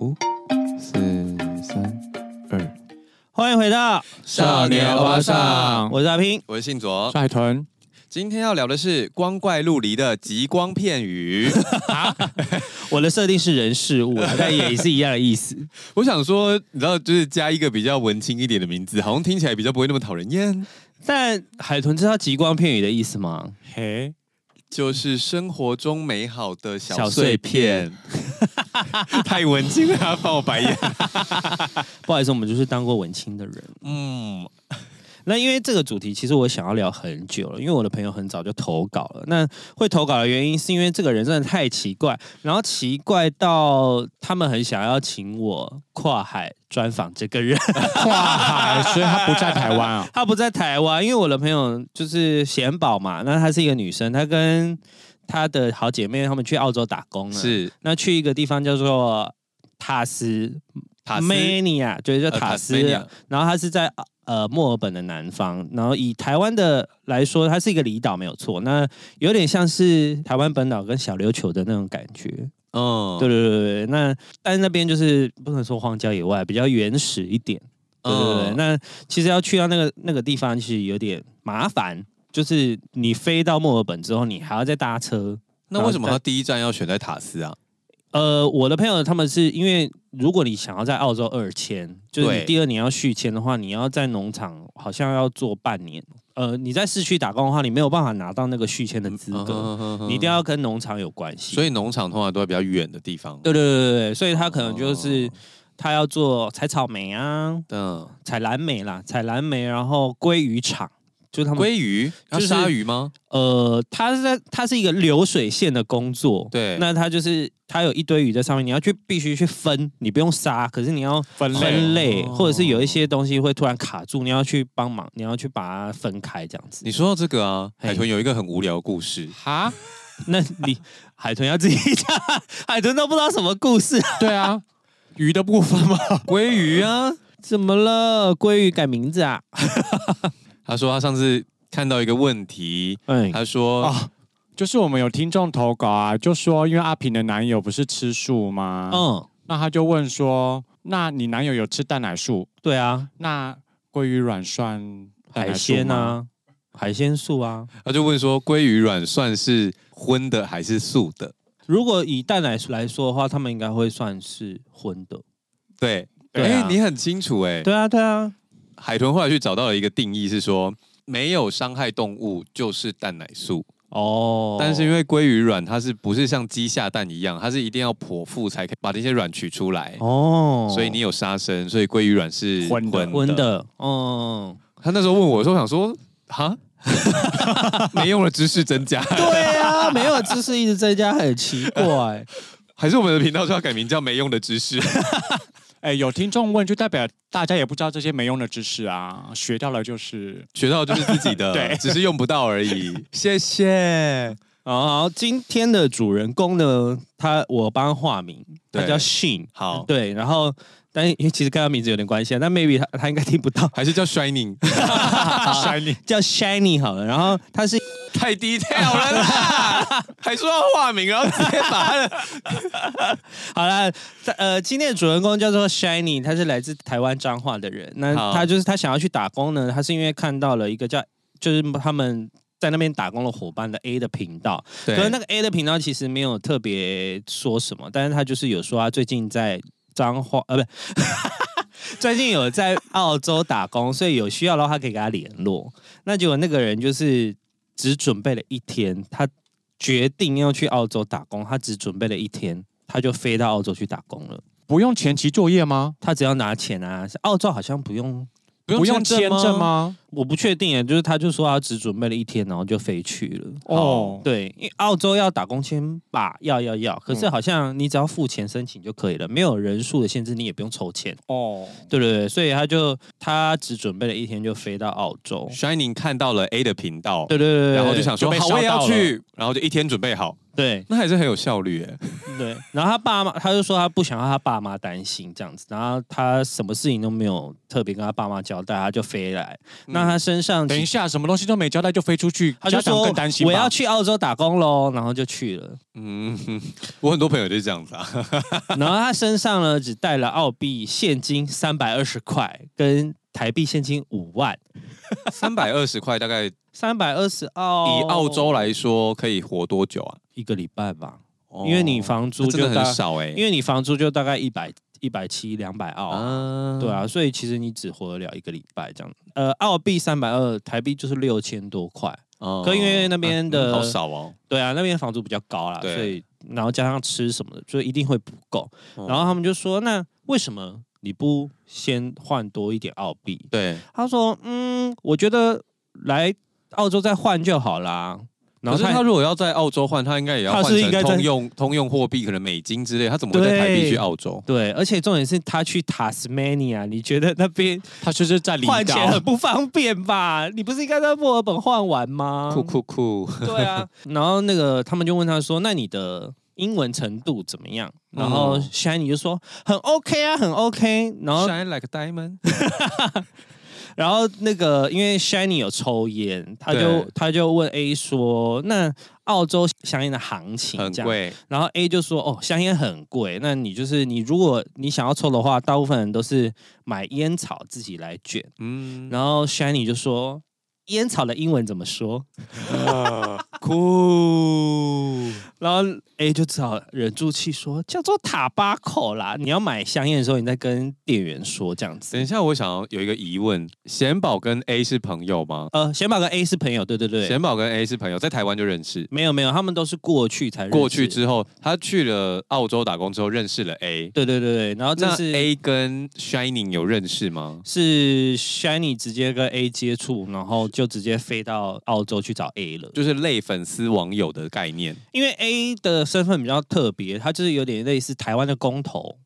五、四、三、二，欢迎回到少年华上，我是阿平，我是信佐，海豚。今天要聊的是光怪陆离的极光片语。我的设定是人事物，但也是一样的意思。我想说，你知道，就是加一个比较文青一点的名字，好像听起来比较不会那么讨人厌。但海豚知道极光片语的意思吗？嘿。就是生活中美好的小碎片，太文青了，他翻我白眼。不好意思，我们就是当过文青的人。嗯。那因为这个主题，其实我想要聊很久了。因为我的朋友很早就投稿了。那会投稿的原因，是因为这个人真的太奇怪，然后奇怪到他们很想要请我跨海专访这个人。跨海，所以他不在台湾啊？他不在台湾，因为我的朋友就是贤宝嘛。那她是一个女生，她跟她的好姐妹他们去澳洲打工了。是，那去一个地方叫做塔斯塔斯梅尼亚，就是叫塔斯。然后她是在。呃，墨尔本的南方，然后以台湾的来说，它是一个离岛，没有错。那有点像是台湾本岛跟小琉球的那种感觉。嗯，对对对对。那但是那边就是不能说荒郊野外，比较原始一点。对对对。嗯、那其实要去到那个那个地方，其实有点麻烦。就是你飞到墨尔本之后，你还要再搭车。那为什么他第一站要选在塔斯啊？呃，我的朋友他们是因为，如果你想要在澳洲二签，就是你第二年要续签的话，你要在农场好像要做半年。呃，你在市区打工的话，你没有办法拿到那个续签的资格，嗯嗯嗯嗯、你一定要跟农场有关系。所以农场通常都在比较远的地方。对对对对对，所以他可能就是他要做采草莓啊，嗯，采蓝莓啦，采蓝莓，然后鲑鱼场。就他们鲑鱼，就是鲨鱼吗？呃，它是在它是一个流水线的工作，对。那它就是它有一堆鱼在上面，你要去必须去分，你不用杀，可是你要分类，分类或者是有一些东西会突然卡住，你要去帮忙，你要去把它分开这样子。你说到这个啊，海豚有一个很无聊的故事哈，那你海豚要自己讲，海豚都不知道什么故事。对啊，鱼的部分吗？鲑鱼啊，怎么了？鲑鱼改名字啊？他说他上次看到一个问题，嗯，他说啊，就是我们有听众投稿啊，就说因为阿平的男友不是吃素吗？嗯，那他就问说，那你男友有吃蛋奶素？对啊，那鲑鱼卵算海鲜啊？海鲜素啊？他就问说，鲑鱼卵算是荤的还是素的？如果以蛋奶来说的话，他们应该会算是荤的。对，哎、啊欸，你很清楚哎、欸。对啊，对啊。海豚后来去找到了一个定义，是说没有伤害动物就是蛋奶素哦。但是因为鲑鱼卵它是不是像鸡下蛋一样，它是一定要剖腹才可以把这些卵取出来哦。所以你有杀生，所以鲑鱼卵是荤的。荤的哦。他那时候问我说：“我想说，哈，没用的知识增加。”对啊，没用的知识一直增加，很奇怪。还是我们的频道就要改名叫“没用的知识”。哎，有听众问，就代表大家也不知道这些没用的知识啊，学到了就是学到了就是自己的，对，只是用不到而已。谢谢。好，今天的主人公呢，他我帮他化名，他叫 Shine。好，对，然后。但因为其实跟他名字有点关系啊，但 maybe 他他应该听不到，还是叫 Shining，Shining 叫 Shiny 好了。然后他是太 detail 了啦，还说要化名，然后直接把他的 好了。呃，今天的主人公叫做 Shiny，他是来自台湾彰化的人。那他就是他想要去打工呢，他是因为看到了一个叫就是他们在那边打工的伙伴的 A 的频道。对，可是那个 A 的频道其实没有特别说什么，但是他就是有说他最近在。彰化呃，不，最近有在澳洲打工，所以有需要的话，他可以跟他联络。那结果那个人就是只准备了一天，他决定要去澳洲打工，他只准备了一天，他就飞到澳洲去打工了。不用前期作业吗？他只要拿钱啊，澳洲好像不用。不用签证吗？我不确定耶，就是他就说他只准备了一天，然后就飞去了。哦，对，因为澳洲要打工签吧，要要要，可是好像你只要付钱申请就可以了，没有人数的限制，你也不用抽签。哦，对对对，所以他就他只准备了一天就飞到澳洲。Shining 看到了 A 的频道，对对对，然后就想说好，我也要去，然后就一天准备好。对，那还是很有效率哎。对，然后他爸妈他就说他不想让他爸妈担心这样子，然后他什么事情都没有特别跟他爸妈交代，他就飞来。嗯、那他身上等一下什么东西都没交代就飞出去，他就说更担心我要去澳洲打工喽，然后就去了。嗯，我很多朋友就是这样子啊。然后他身上呢只带了澳币现金三百二十块跟台币现金五万，三百二十块大概三百二十澳，以澳洲来说可以活多久啊？一个礼拜吧。因为你房租就很少哎，因为你房租就大概一百一百七两百澳，对啊，所以其实你只活得了一个礼拜这样。呃，澳币三百二，台币就是六千多块。可因为那边的好少哦，对啊，那边房租比较高啦，所以然后加上吃什么的，就一定会不够。然后他们就说：“那为什么你不先换多一点澳币？”对，他说：“嗯，我觉得来澳洲再换就好啦。”可是他如果要在澳洲换，他应该也要换成通用通用货币，可能美金之类。他怎么会在台币去澳洲？对，而且重点是他去塔斯马尼亚，你觉得那边他就是在换钱很不方便吧？你不是应该在墨尔本换完吗？酷酷酷！对啊，然后那个他们就问他说：“那你的英文程度怎么样？”然后 Shiny 就说：“很 OK 啊，很 OK。”然后 Shine like a diamond。然后那个，因为 Shiny 有抽烟，他就他就问 A 说：“那澳洲香烟的行情很贵。”然后 A 就说：“哦，香烟很贵。那你就是你，如果你想要抽的话，大部分人都是买烟草自己来卷。”嗯，然后 Shiny 就说。烟草的英文怎么说？酷。然后 A 就只好忍住气说，叫做塔巴口啦。你要买香烟的时候，你再跟店员说这样子。等一下，我想要有一个疑问：贤宝跟 A 是朋友吗？呃，贤宝跟 A 是朋友，对对对。贤宝跟 A 是朋友，在台湾就认识？没有没有，他们都是过去才认识。过去之后，他去了澳洲打工之后认识了 A。对对对对。然后这是 A 跟 Shining 有认识吗？是 Shining 直接跟 A 接触，然后。就直接飞到澳洲去找 A 了，就是类粉丝网友的概念。因为 A 的身份比较特别，他就是有点类似台湾的工头。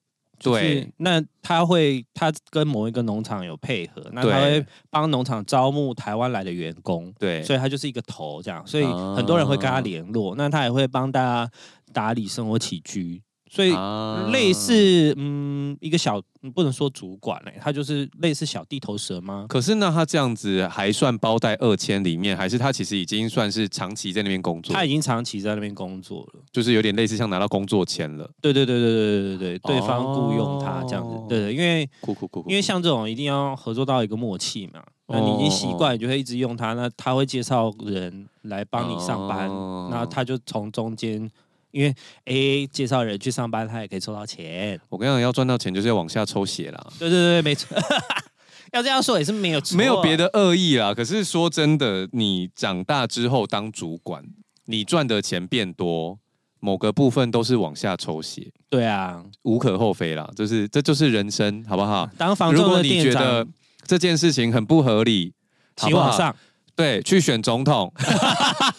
对，那他会他跟某一个农场有配合，那他会帮农场招募台湾来的员工。对，所以他就是一个头这样，所以很多人会跟他联络。那他也会帮大家打理生活起居。所以类似嗯，一个小不能说主管嘞，他就是类似小地头蛇吗？可是那他这样子还算包在二千里面，还是他其实已经算是长期在那边工作？他已经长期在那边工作了，就是有点类似像拿到工作签了。对对对对对对对对，对方雇佣他这样子，对对，因为酷酷酷，因为像这种一定要合作到一个默契嘛。那你已经习惯，你就会一直用他，那他会介绍人来帮你上班，那他就从中间。因为 A 介绍人去上班，他也可以抽到钱。我跟你讲，要赚到钱就是要往下抽血啦。对对对，没错。要这样说也是没有错，没有别的恶意啦。可是说真的，你长大之后当主管，你赚的钱变多，某个部分都是往下抽血。对啊，无可厚非啦。就是这就是人生，好不好？当房仲的店长，如果你觉得这件事情很不合理，请往上。对，去选总统。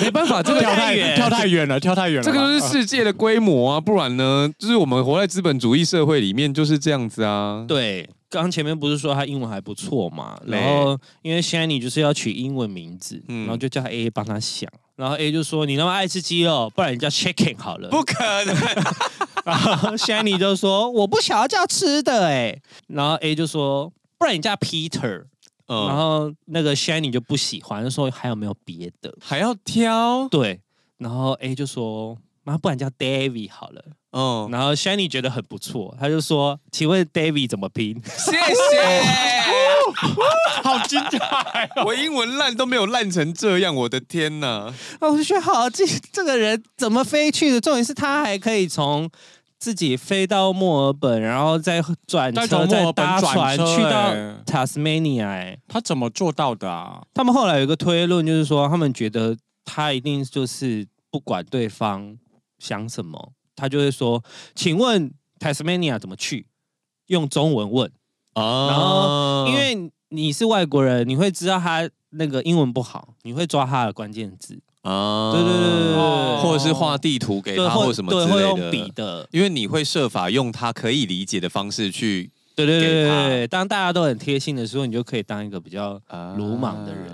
没办法，这个跳太远，跳太远了，跳太远了。这个是世界的规模啊，不然呢，就是我们活在资本主义社会里面就是这样子啊。对，刚刚前面不是说他英文还不错嘛？然后因为 Shiny 就是要取英文名字，然后就叫 A 帮他想，然后 A 就说：“你那么爱吃鸡肉，不然你叫 Chicken 好了。”不可能。然后 Shiny 就说：“我不想要叫吃的哎。”然后 A 就说：“不然你叫 Peter。”然后那个 Shiny 就不喜欢，就说还有没有别的？还要挑？对。然后 A 就说：“妈，不然叫 David 好了。”嗯。然后 Shiny 觉得很不错，他就说：“请问 David 怎么拼？”谢谢。好精彩！我英文烂都没有烂成这样，我的天哪！我就觉得好，这这个人怎么飞去的？重点是他还可以从。自己飞到墨尔本，然后再转车，再搭船去到 Tasmania。哎，他怎么做到的啊？他们后来有一个推论，就是说他们觉得他一定就是不管对方想什么，他就会说：“请问 Tasmania 怎么去？”用中文问啊。然后因为你是外国人，你会知道他那个英文不好，你会抓他的关键字。啊，对对对对对，或者是画地图给他或什么之类的，会用笔的，因为你会设法用他可以理解的方式去对对对对对，当大家都很贴心的时候，你就可以当一个比较鲁莽的人。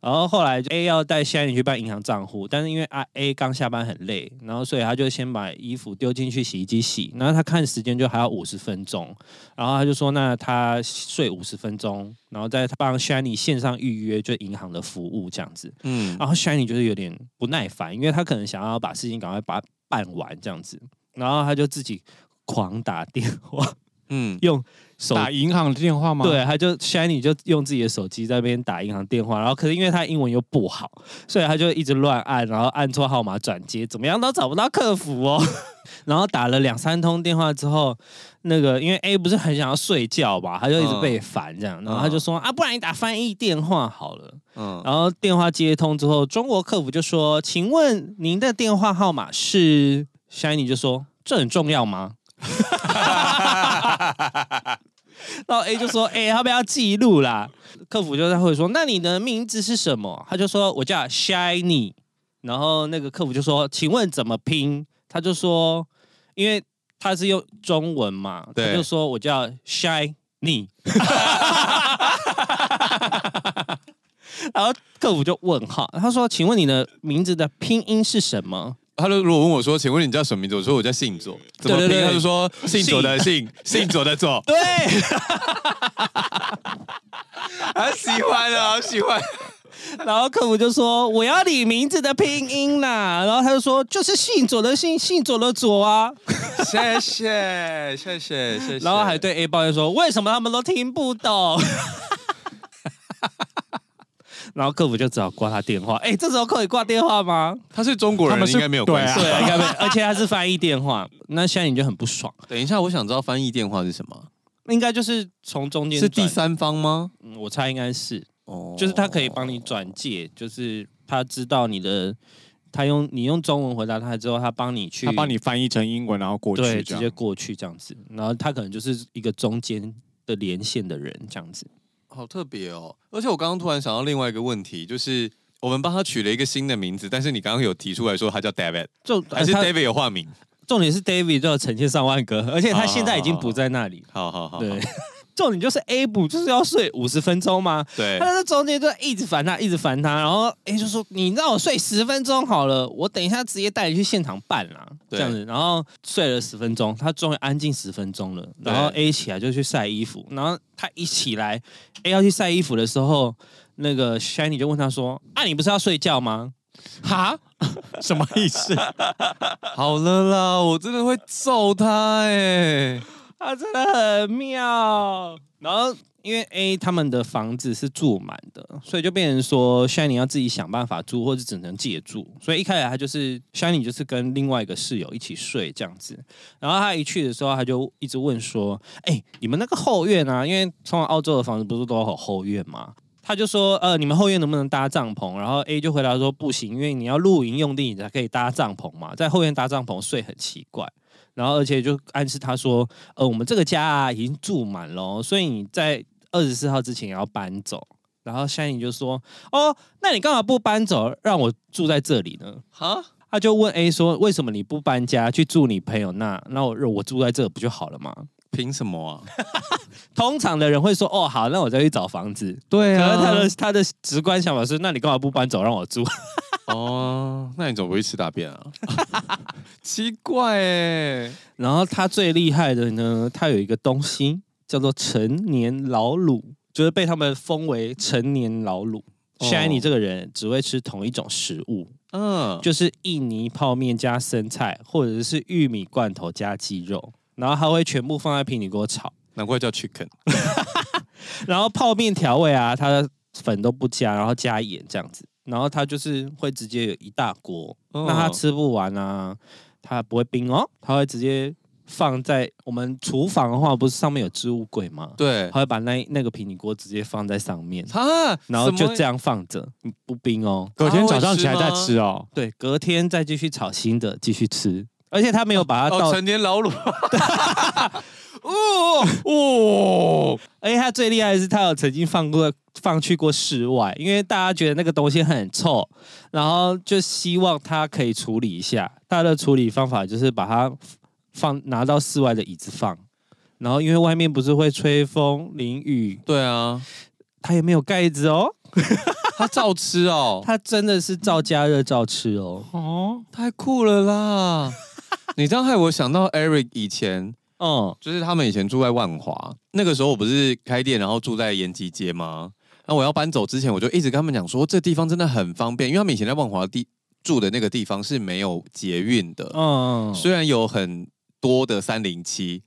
然后后来 A 要带 Shiny 去办银行账户，但是因为 A 刚下班很累，然后所以他就先把衣服丢进去洗衣机洗。然后他看时间就还要五十分钟，然后他就说：“那他睡五十分钟，然后再帮 Shiny 线上预约就银行的服务这样子。”嗯，然后 Shiny 就是有点不耐烦，因为他可能想要把事情赶快把它办完这样子，然后他就自己狂打电话。嗯，用手打银行的电话吗？对，他就 Shiny 就用自己的手机在那边打银行电话，然后可是因为他英文又不好，所以他就一直乱按，然后按错号码转接，怎么样都找不到客服哦。然后打了两三通电话之后，那个因为 A 不是很想要睡觉吧，他就一直被烦这样，然后他就说、嗯、啊，不然你打翻译电话好了。嗯，然后电话接通之后，中国客服就说，请问您的电话号码是？Shiny 就说，这很重要吗？然后 A 就说：“哎、欸，要不要记录啦？”客服就在会说：“那你的名字是什么？”他就说：“我叫 Shiny。”然后那个客服就说：“请问怎么拼？”他就说：“因为他是用中文嘛。”他就说：“我叫 Shiny。”然后客服就问号，他说：“请问你的名字的拼音是什么？”他就如果问我说：“请问你叫什么名字？”我说：“我叫信左。”怎么拼？对对对，他就说：“信左的信，信左的左。”对，好喜欢啊，好喜欢。然后客服就说：“我要你名字的拼音啦。”然后他就说：“就是信左的信，信左的左啊。”谢谢，谢谢，谢谢。然后还对 A 抱怨说：“为什么他们都听不懂？” 然后客服就只好挂他电话。哎，这时候可以挂电话吗？他是中国人，应该没有关系。对，应该没有。而且他是翻译电话，那现在你就很不爽。等一下，我想知道翻译电话是什么？应该就是从中间是第三方吗？嗯，我猜应该是。哦，就是他可以帮你转介，就是他知道你的，他用你用中文回答他之后，他帮你去，他帮你翻译成英文，然后过去，对，直接过去这样子。然后他可能就是一个中间的连线的人这样子。好特别哦！而且我刚刚突然想到另外一个问题，就是我们帮他取了一个新的名字，但是你刚刚有提出来说他叫 David，就还是 David 有化名？重点是 David 就要成千上万个，而且他现在已经不在那里。好好好，对。重点就是 A 不就是要睡五十分钟吗？对。他在中间就一直烦他，一直烦他，然后 A 就说：“你让我睡十分钟好了，我等一下直接带你去现场办啦。”这样子，然后睡了十分钟，他终于安静十分钟了。然后 A 起来就去晒衣服，然后他一起来，A 要去晒衣服的时候，那个 Shiny 就问他说：“啊，你不是要睡觉吗？”哈？什么意思？好了啦，我真的会揍他哎、欸。他 真的很妙，然后因为 A 他们的房子是住满的，所以就变成说 Shiny 要自己想办法住，或者只能借住。所以一开始他就是 Shiny 就是跟另外一个室友一起睡这样子。然后他一去的时候，他就一直问说：“哎，你们那个后院啊？因为通常澳洲的房子不是都有后院吗？”他就说：“呃，你们后院能不能搭帐篷？”然后 A 就回答说：“不行，因为你要露营用地，你才可以搭帐篷嘛，在后院搭帐篷睡很奇怪。”然后，而且就暗示他说：“呃，我们这个家啊已经住满了，所以你在二十四号之前要搬走。”然后 Shiny 就说：“哦，那你干嘛不搬走，让我住在这里呢？”哈，他就问 A 说：“为什么你不搬家去住你朋友那？那我我住在这不就好了吗？”凭什么啊？通常的人会说：“哦，好，那我再去找房子。”对啊，可是他的他的直观想法是：“那你干嘛不搬走，让我住？” 哦，那你怎么不会吃大便啊？奇怪哎。然后他最厉害的呢，他有一个东西叫做成年老卤，就是被他们封为成年老卤。Shiny 这个人只会吃同一种食物，嗯，就是印尼泡面加生菜，或者是玉米罐头加鸡肉，然后他会全部放在平底锅炒，难怪叫 Chicken。然后泡面调味啊，他的粉都不加，然后加盐这样子。然后他就是会直接有一大锅，哦、那他吃不完啊，他不会冰哦，他会直接放在我们厨房的话，不是上面有置物柜吗？对，他会把那那个平底锅直接放在上面，啊，然后就这样放着，不冰哦，隔天早上起来再吃哦，对，隔天再继续炒新的继续吃，而且他没有把它倒陈年老卤。哦哦！而且他最厉害的是，他有曾经放过放去过室外，因为大家觉得那个东西很臭，然后就希望他可以处理一下。他的处理方法就是把它放拿到室外的椅子放，然后因为外面不是会吹风淋雨，对啊，他也没有盖子哦，他照吃哦，他真的是照加热照吃哦，哦，太酷了啦！你这样害我想到 Eric 以前，嗯，就是他们以前住在万华，那个时候我不是开店，然后住在延吉街吗？那我要搬走之前，我就一直跟他们讲说，这地方真的很方便，因为他们以前在万华地住的那个地方是没有捷运的，嗯，虽然有很多的三零七，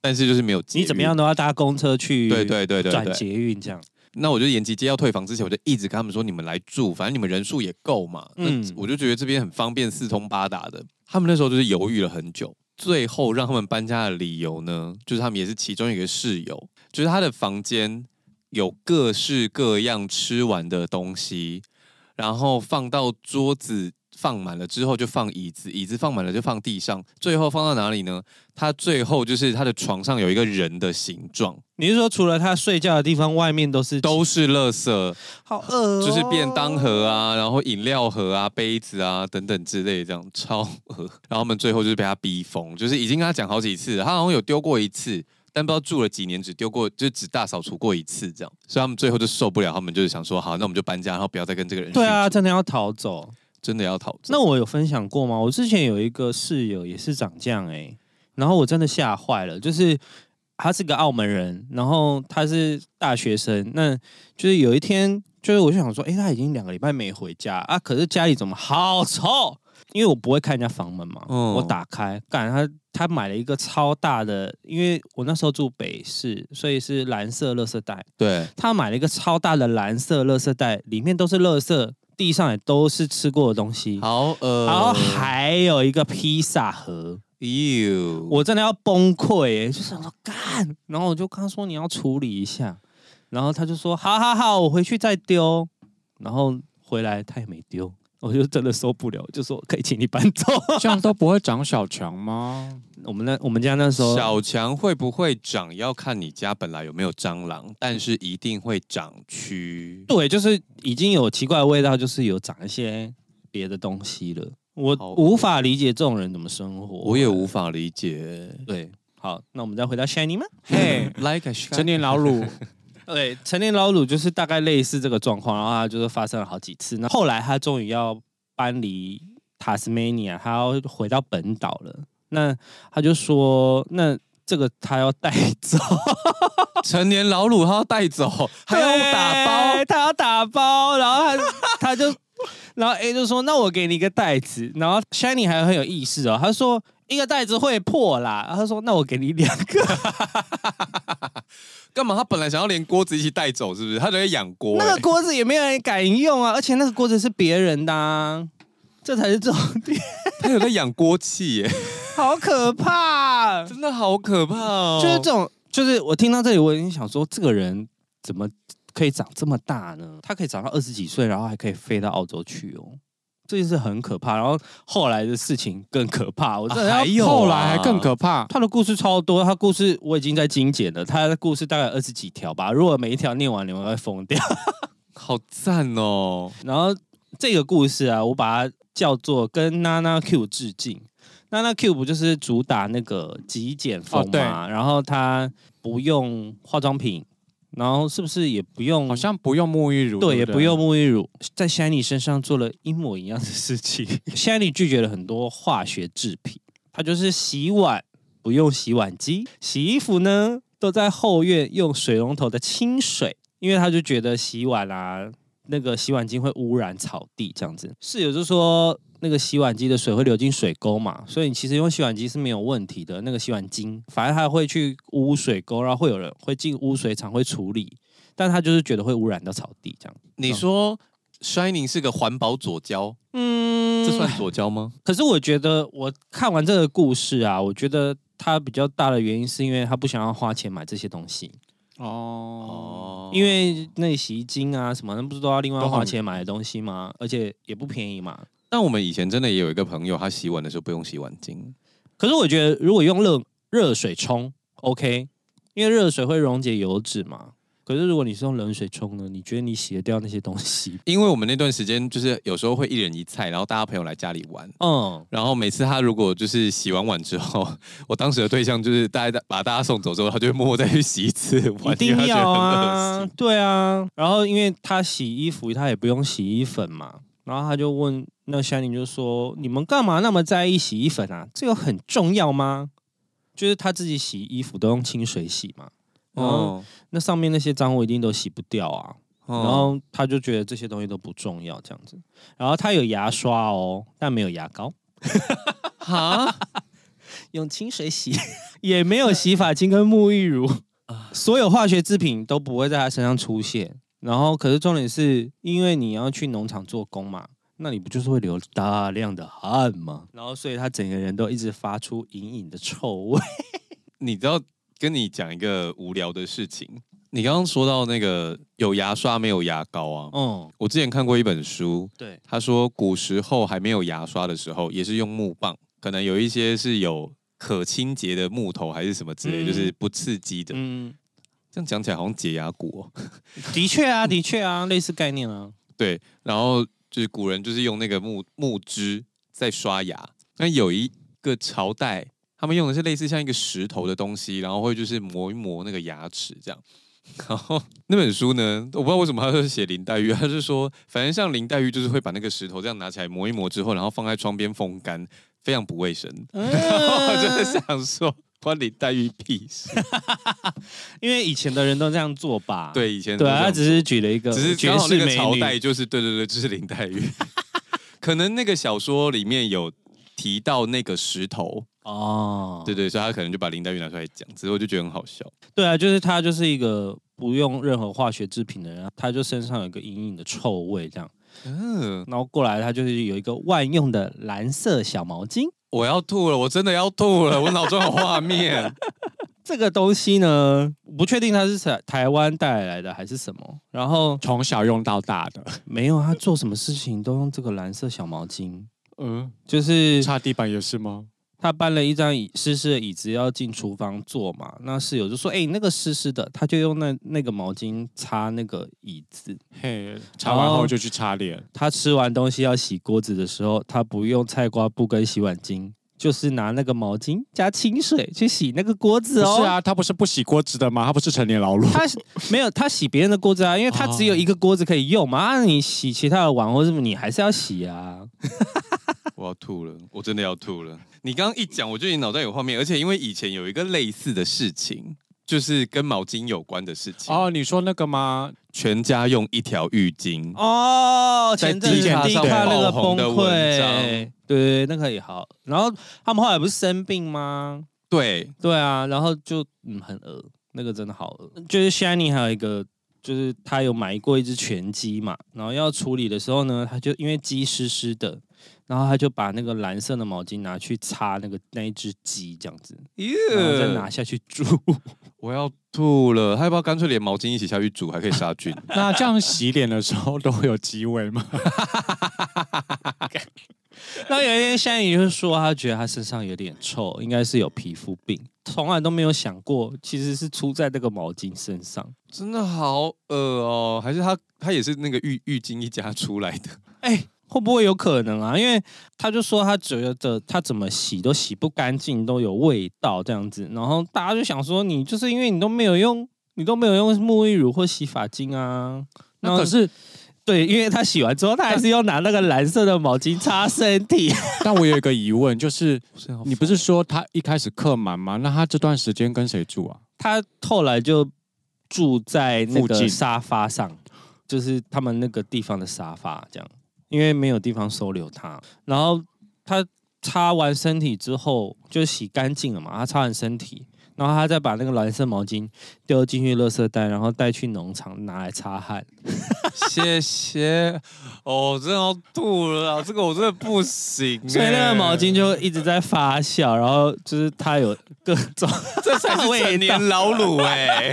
但是就是没有捷运。你怎么样都要搭公车去，对对对对，转捷运这样。那我就延吉街要退房之前，我就一直跟他们说，你们来住，反正你们人数也够嘛，嗯，我就觉得这边很方便，四通八达的。他们那时候就是犹豫了很久，最后让他们搬家的理由呢，就是他们也是其中一个室友，就是他的房间有各式各样吃完的东西，然后放到桌子。放满了之后就放椅子，椅子放满了就放地上，最后放到哪里呢？他最后就是他的床上有一个人的形状。你是说除了他睡觉的地方，外面都是都是垃圾？好饿哦，就是便当盒啊，然后饮料盒啊、杯子啊等等之类，这样超饿。然后他们最后就是被他逼疯，就是已经跟他讲好几次，他好像有丢过一次，但不知道住了几年只丢过，就只大扫除过一次这样。所以他们最后就受不了，他们就是想说，好，那我们就搬家，然后不要再跟这个人。对啊，真的要逃走。真的要逃？那我有分享过吗？我之前有一个室友也是长这样哎、欸，然后我真的吓坏了。就是他是个澳门人，然后他是大学生，那就是有一天，就是我就想说，哎、欸，他已经两个礼拜没回家啊，可是家里怎么好臭？因为我不会开人家房门嘛，嗯、我打开，干他他买了一个超大的，因为我那时候住北市，所以是蓝色垃圾袋。对，他买了一个超大的蓝色垃圾袋，里面都是垃圾。地上也都是吃过的东西，好饿，然后还有一个披萨盒，哟，我真的要崩溃耶，就想说干，然后我就跟他说你要处理一下，然后他就说好好好，我回去再丢，然后回来他也没丢。我就真的受不了，就说可以请你搬走，这样都不会长小强吗？我们那我们家那时候小强会不会长，要看你家本来有没有蟑螂，但是一定会长蛆。对，就是已经有奇怪的味道，就是有长一些别的东西了。我无法理解这种人怎么生活，我也无法理解。对，好，那我们再回到 Shiny 吗？嘿，Like 成年 老鲁。对，成年老鲁就是大概类似这个状况，然后他就是发生了好几次。那后来他终于要搬离塔斯马尼亚，他要回到本岛了。那他就说，那这个他要带走。成年老鲁他要带走，还要打包，他要打包。然后他他就，然后 A 就说，那我给你一个袋子。然后 Shiny 还很有意思哦，他说一个袋子会破啦。然后他说，那我给你两个。干嘛？他本来想要连锅子一起带走，是不是？他在养锅。那个锅子也没有人敢用啊，而且那个锅子是别人的，啊，这才是重点。他有在养锅气耶，好可怕！真的好可怕哦。就是这种，就是我听到这里，我已经想说，这个人怎么可以长这么大呢？他可以长到二十几岁，然后还可以飞到澳洲去哦。这件事很可怕，然后后来的事情更可怕。我这还有后来还更可怕，他的故事超多，他故事我已经在精简了，他的故事大概二十几条吧。如果每一条念完，你们会疯掉。好赞哦！然后这个故事啊，我把它叫做跟 Nana Q 致敬。Nana Q 不就是主打那个极简风嘛？哦、然后他不用化妆品。然后是不是也不用？好像不用沐浴乳。对，也不用沐浴乳，在 Shiny 身上做了一模一样的事情。Shiny 拒绝了很多化学制品，他就是洗碗不用洗碗机，洗衣服呢都在后院用水龙头的清水，因为他就觉得洗碗啊，那个洗碗机会污染草地这样子。室友就说。那个洗碗机的水会流进水沟嘛，所以你其实用洗碗机是没有问题的。那个洗碗精，反正它会去污水沟，然后会有人会进污水厂会处理，但他就是觉得会污染到草地这样。你说 Shining 是个环保左胶，嗯，这算左胶吗？可是我觉得我看完这个故事啊，我觉得他比较大的原因是因为他不想要花钱买这些东西哦，因为那洗衣精啊什么，那不是都要另外花钱买的东西吗？而且也不便宜嘛。但我们以前真的也有一个朋友，他洗碗的时候不用洗碗巾。可是我觉得，如果用热热水冲，OK，因为热水会溶解油脂嘛。可是如果你是用冷水冲呢？你觉得你洗得掉那些东西？因为我们那段时间就是有时候会一人一菜，然后大家朋友来家里玩，嗯，然后每次他如果就是洗完碗之后，我当时的对象就是大家把大家送走之后，他就会默默再去洗一次碗，一定要啊，对啊。然后因为他洗衣服，他也不用洗衣粉嘛，然后他就问那香宁就说：“你们干嘛那么在意洗衣粉啊？这个很重要吗？”就是他自己洗衣服都用清水洗嘛。哦，那上面那些脏物一定都洗不掉啊。哦、然后他就觉得这些东西都不重要，这样子。然后他有牙刷哦，但没有牙膏。哈，用清水洗，也没有洗发精跟沐浴乳，所有化学制品都不会在他身上出现。然后，可是重点是因为你要去农场做工嘛，那你不就是会流大量的汗吗？然后，所以他整个人都一直发出隐隐的臭味。你知道？跟你讲一个无聊的事情，你刚刚说到那个有牙刷没有牙膏啊？嗯，我之前看过一本书，对，他说古时候还没有牙刷的时候，也是用木棒，可能有一些是有可清洁的木头还是什么之类，嗯、就是不刺激的。嗯，这样讲起来好像解牙骨哦。的确啊，的确啊，类似概念啊。对，然后就是古人就是用那个木木枝在刷牙，那有一个朝代。他们用的是类似像一个石头的东西，然后会就是磨一磨那个牙齿这样。然后那本书呢，我不知道为什么他是写林黛玉，他是说反正像林黛玉就是会把那个石头这样拿起来磨一磨之后，然后放在窗边风干，非常不卫生。嗯、我就是想说关林黛玉屁事，因为以前的人都这样做吧？对，以前对啊，他只是举了一个，只是刚好那个朝代就是对对对，就是林黛玉。可能那个小说里面有提到那个石头。哦，oh. 对对，所以他可能就把林黛玉拿出来讲，之后就觉得很好笑。对啊，就是他就是一个不用任何化学制品的人，他就身上有一个隐隐的臭味，这样。嗯，然后过来他就是有一个万用的蓝色小毛巾。我要吐了，我真的要吐了，我脑中有画面。这个东西呢，不确定它是台台湾带来的还是什么。然后从小用到大的，没有他做什么事情都用这个蓝色小毛巾。嗯，就是擦地板也是吗？他搬了一张椅湿湿的椅子要进厨房坐嘛，那室友就说：“哎、欸，那个湿湿的。”他就用那那个毛巾擦那个椅子，嘿，擦完后就去擦脸。他吃完东西要洗锅子的时候，他不用菜瓜布跟洗碗巾，就是拿那个毛巾加清水去洗那个锅子哦。是啊，他不是不洗锅子的吗？他不是成年老鲁。他没有，他洗别人的锅子啊，因为他只有一个锅子可以用嘛。啊，你洗其他的碗或者什么，你还是要洗啊。我要吐了，我真的要吐了。你刚刚一讲，我就你脑袋有画面，而且因为以前有一个类似的事情，就是跟毛巾有关的事情。哦，你说那个吗？全家用一条浴巾。哦，在 D 卡上爆红的文章。对，对，那个也好。然后他们后来不是生病吗？对，对啊。然后就嗯，很恶，那个真的好恶。就是 Shiny 还有一个。就是他有买过一只全鸡嘛，然后要处理的时候呢，他就因为鸡湿湿的，然后他就把那个蓝色的毛巾拿去擦那个那一只鸡，这样子，Yeah. 然后再拿下去煮。我要吐了，他要不要干脆连毛巾一起下去煮，还可以杀菌？那这样洗脸的时候都会有鸡味吗？然后有一天，香姨就说，他觉得他身上有点臭，应该是有皮肤病，从来都没有想过，其实是出在那个毛巾身上，真的好恶哦！还是他他也是那个浴浴巾一家出来的？哎，会不会有可能啊？因为他就说他觉得他怎么洗都洗不干净，都有味道这样子，然后大家就想说，你就是因为你都没有用，你都没有用沐浴乳或洗发精啊，那可是。对，因为他洗完之后，他还是要拿那个蓝色的毛巾擦身体。但我有一个疑问，就是你不是说他一开始客满吗？那他这段时间跟谁住啊？他后来就住在那个沙发上，就是他们那个地方的沙发这样，因为没有地方收留他。然后他擦完身体之后就洗干净了嘛，他擦完身体。然后他再把那个蓝色毛巾丢进去垃圾袋，然后带去农场拿来擦汗。谢谢。哦，真的要吐了啊，这个我真的不行。所以那个毛巾就一直在发酵，然后就是它有各种，这才是成年老卤哎、欸。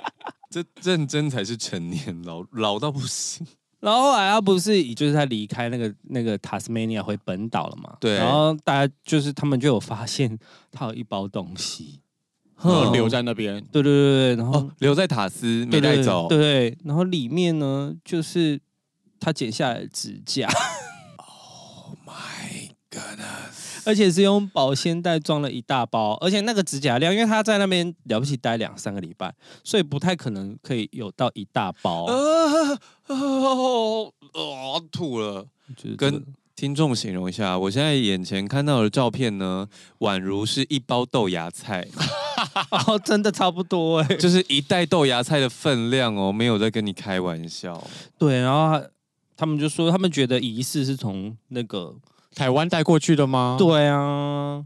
这认真才是成年老老到不行。然后后来他不是，就是他离开那个那个塔斯梅尼亚回本岛了嘛？对。然后大家就是他们就有发现他有一包东西。留在那边。对对对对，然后、哦、留在塔斯没带走。对，对，对，然后里面呢，就是他剪下来的指甲。Oh my goodness！而且是用保鲜袋装了一大包，而且那个指甲量，因为他在那边了不起待两三个礼拜，所以不太可能可以有到一大包。哦哦哦！吐了，跟。听众形容一下，我现在眼前看到的照片呢，宛如是一包豆芽菜，哦，真的差不多哎，就是一袋豆芽菜的分量哦，没有在跟你开玩笑。对，然后他们就说，他们觉得仪式是从那个台湾带过去的吗？对啊，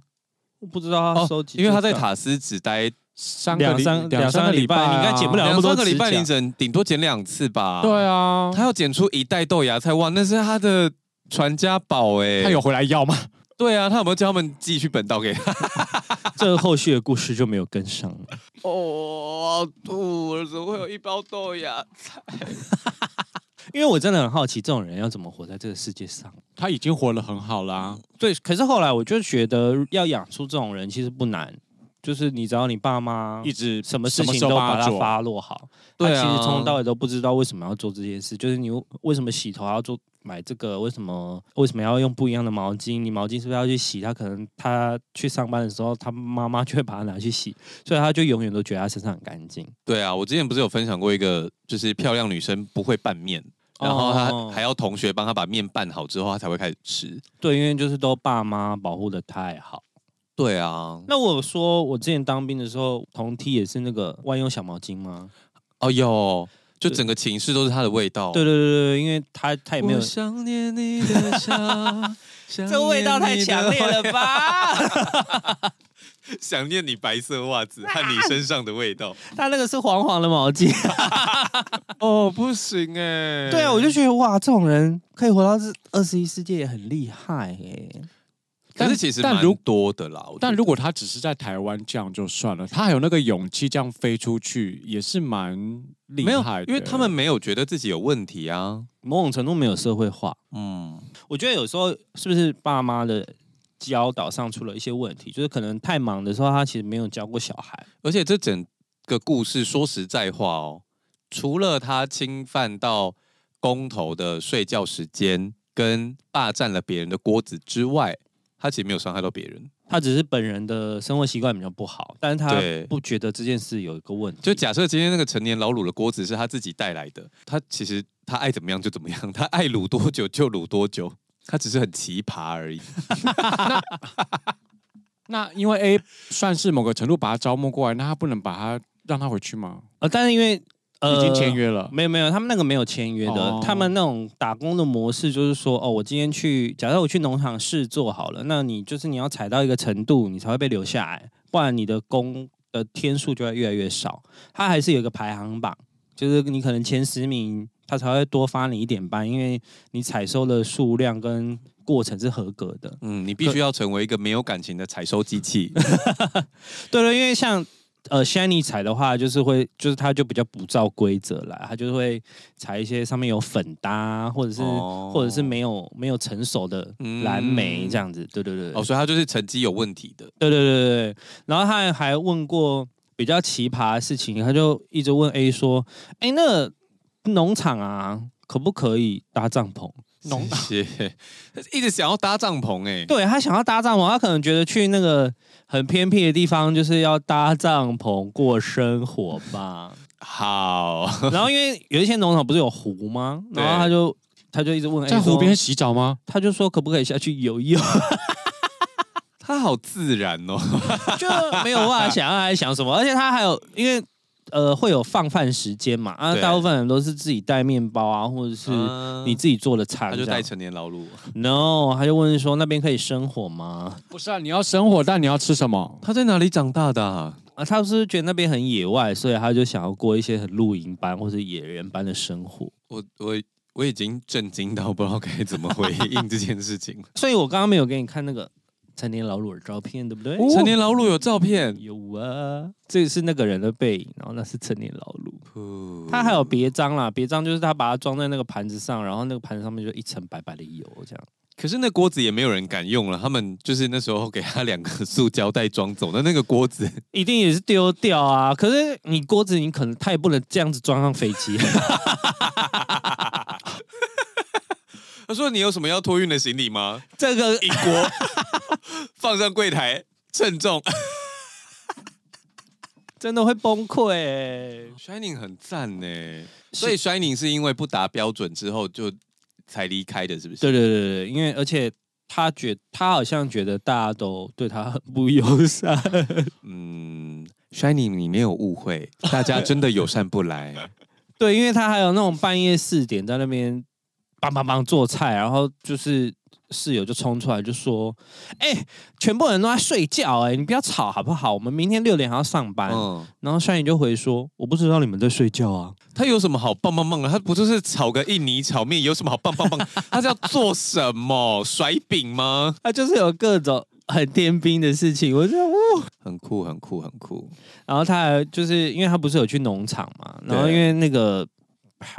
我不知道他收集、哦，因为他在塔斯只待三两三两三个礼拜，你应该剪不了那么多，两三个礼拜你只能顶多剪两次吧？对啊，他要剪出一袋豆芽菜，哇，那是他的。传家宝哎，他有回来要吗？对啊，他有没有叫他们寄去本岛给他？这个后续的故事就没有跟上了。哦，吐了！怎么会有一包豆芽菜？因为我真的很好奇，这种人要怎么活在这个世界上？他已经活得很好啦、啊。对，可是后来我就觉得，要养出这种人其实不难。就是你只要你爸妈一直什么事情都把它发落好，对啊，其实从头到尾都不知道为什么要做这件事。就是你为什么洗头要做买这个？为什么为什么要用不一样的毛巾？你毛巾是不是要去洗？他可能他去上班的时候，他妈妈就会把它拿去洗，所以他就永远都觉得他身上很干净。对啊，我之前不是有分享过一个，就是漂亮女生不会拌面，然后他还要同学帮他把面拌好之后，他才会开始吃。对，因为就是都爸妈保护的太好。对啊，那我说我之前当兵的时候，同梯也是那个万用小毛巾吗？哦有，就整个寝室都是它的味道。对对对对，因为他他也没有。想念你的笑，这味道太强烈了吧？想念你白色袜子和你身上的味道。他那个是黄黄的毛巾。哦，不行哎。对啊，我就觉得哇，这种人可以活到这二十一世纪也很厉害哎。但是其实蛮多的啦，但如果他只是在台湾这样就算了，他还有那个勇气这样飞出去，也是蛮厉害的。因为他们没有觉得自己有问题啊，某种程度没有社会化。嗯，我觉得有时候是不是爸妈的教导上出了一些问题，就是可能太忙的时候，他其实没有教过小孩。而且这整个故事说实在话哦，除了他侵犯到工头的睡觉时间，跟霸占了别人的锅子之外。他其实没有伤害到别人，他只是本人的生活习惯比较不好，但是他不觉得这件事有一个问题。就假设今天那个成年老卤的锅子是他自己带来的，他其实他爱怎么样就怎么样，他爱卤多久就卤多久，他只是很奇葩而已。那，那因为 A 算是某个程度把他招募过来，那他不能把他让他回去吗？呃，但是因为呃。已经签约了？没有没有，他们那个没有签约的。哦、他们那种打工的模式就是说，哦，我今天去，假设我去农场试做好了，那你就是你要踩到一个程度，你才会被留下来，不然你的工的天数就会越来越少。他还是有一个排行榜，就是你可能前十名，他才会多发你一点班，因为你采收的数量跟过程是合格的。嗯，你必须要成为一个没有感情的采收机器。对了，因为像。呃，Shiny 采的话，就是会，就是它就比较不照规则来，它就会采一些上面有粉搭，或者是、哦、或者是没有没有成熟的蓝莓这样子，对对对。哦，所以它就是成绩有问题的。对对对对。然后他还还问过比较奇葩的事情，他就一直问 A 说：“哎，那个农场啊，可不可以搭帐篷？”农场 一直想要搭帐篷，哎，对他想要搭帐篷，他可能觉得去那个。很偏僻的地方，就是要搭帐篷过生活吧。好，然后因为有一些农场不是有湖吗？然后他就他就一直问，在湖边洗澡吗？他就说可不可以下去游泳？他好自然哦，就没有办法想要来想什么，而且他还有因为。呃，会有放饭时间嘛？啊，大部分人都是自己带面包啊，或者是你自己做的菜。他就带成年老卤。No，他就问说那边可以生火吗？不是啊，你要生火，但你要吃什么？他在哪里长大的啊？啊，他是觉得那边很野外，所以他就想要过一些很露营般或者野人般的生活。我我我已经震惊到不知道该怎么回应这件事情。所以我刚刚没有给你看那个。陈年老卤的照片，对不对？成年老卤有照片，有啊。这是那个人的背影，然后那是成年老卤。他还有别章啦，别章就是他把它装在那个盘子上，然后那个盘子上面就一层白白的油，这样。可是那锅子也没有人敢用了，他们就是那时候给他两个塑胶袋装走，那那个锅子 一定也是丢掉啊。可是你锅子，你可能他也不能这样子装上飞机。他说：“你有什么要托运的行李吗？”这个一锅 放上柜台，称重，真的会崩溃。Shining 很赞呢，所以 Shining 是因为不达标准之后就才离开的，是不是？对对对对，因为而且他觉他好像觉得大家都对他很不友善。嗯，Shining 你没有误会，大家真的友善不来。对，因为他还有那种半夜四点在那边。帮帮帮做菜，然后就是室友就冲出来就说：“哎、欸，全部人都在睡觉、欸，哎，你不要吵好不好？我们明天六点还要上班。嗯”然后山影就回说：“我不知道你们在睡觉啊。”他有什么好棒棒棒的？他不就是炒个印尼炒面？有什么好棒棒棒？他是要做什么？甩饼吗？他就是有各种很天兵的事情。我觉得哇，很酷，很酷，很酷。然后他还就是因为他不是有去农场嘛，然后因为那个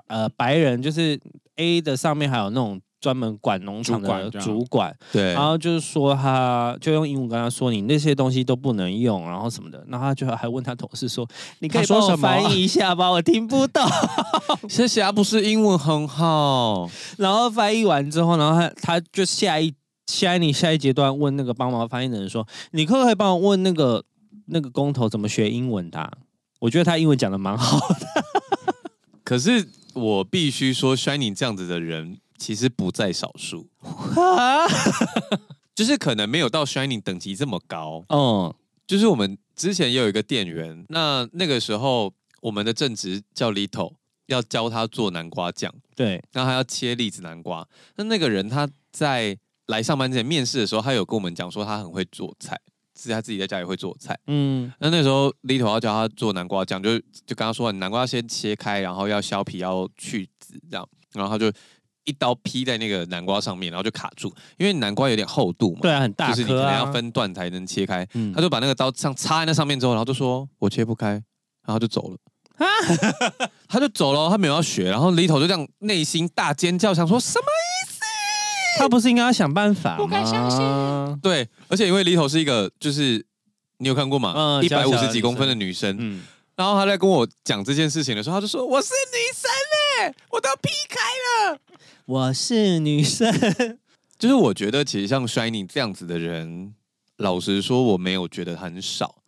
呃白人就是。A 的上面还有那种专门管农场的主管，对，然后就是说他就用英文跟他说，你那些东西都不能用，然后什么的，然后他就还问他同事说，你可以帮我翻译一下吧，我听不懂。谢谢啊，不是英文很好。然后翻译完之后，然后他他就下一下你下一阶段问那个帮忙翻译的人说，你可不可以帮我问那个那个工头怎么学英文的啊？我觉得他英文讲的蛮好的，可是。我必须说，Shining 这样子的人其实不在少数，就是可能没有到 Shining 等级这么高。嗯，就是我们之前也有一个店员，那那个时候我们的正职叫 Little，要教他做南瓜酱。对，然后他要切栗子南瓜。那那个人他在来上班之前面试的时候，他有跟我们讲说他很会做菜。是他自己在家里会做菜，嗯，那那时候 Little 要教他做南瓜酱，就就跟他说，你南瓜要先切开，然后要削皮，要去籽，这样，然后他就一刀劈在那个南瓜上面，然后就卡住，因为南瓜有点厚度嘛，对啊，很大，就是你可能要分段才能切开，嗯，他就把那个刀像插在那上面之后，然后就说我切不开，然后就走了，啊，他就走了，他没有要学，然后 Little 就这样内心大尖叫，想说什么？他不是应该要想办法吗？不敢相信。对，而且因为 Little 是一个，就是你有看过吗？一百五十几公分的女生。嗯。然后他在跟我讲这件事情的时候，他就说：“我是女生嘞，我都劈开了。”我是女生。就是我觉得，其实像 Shining 这样子的人，老实说，我没有觉得很少，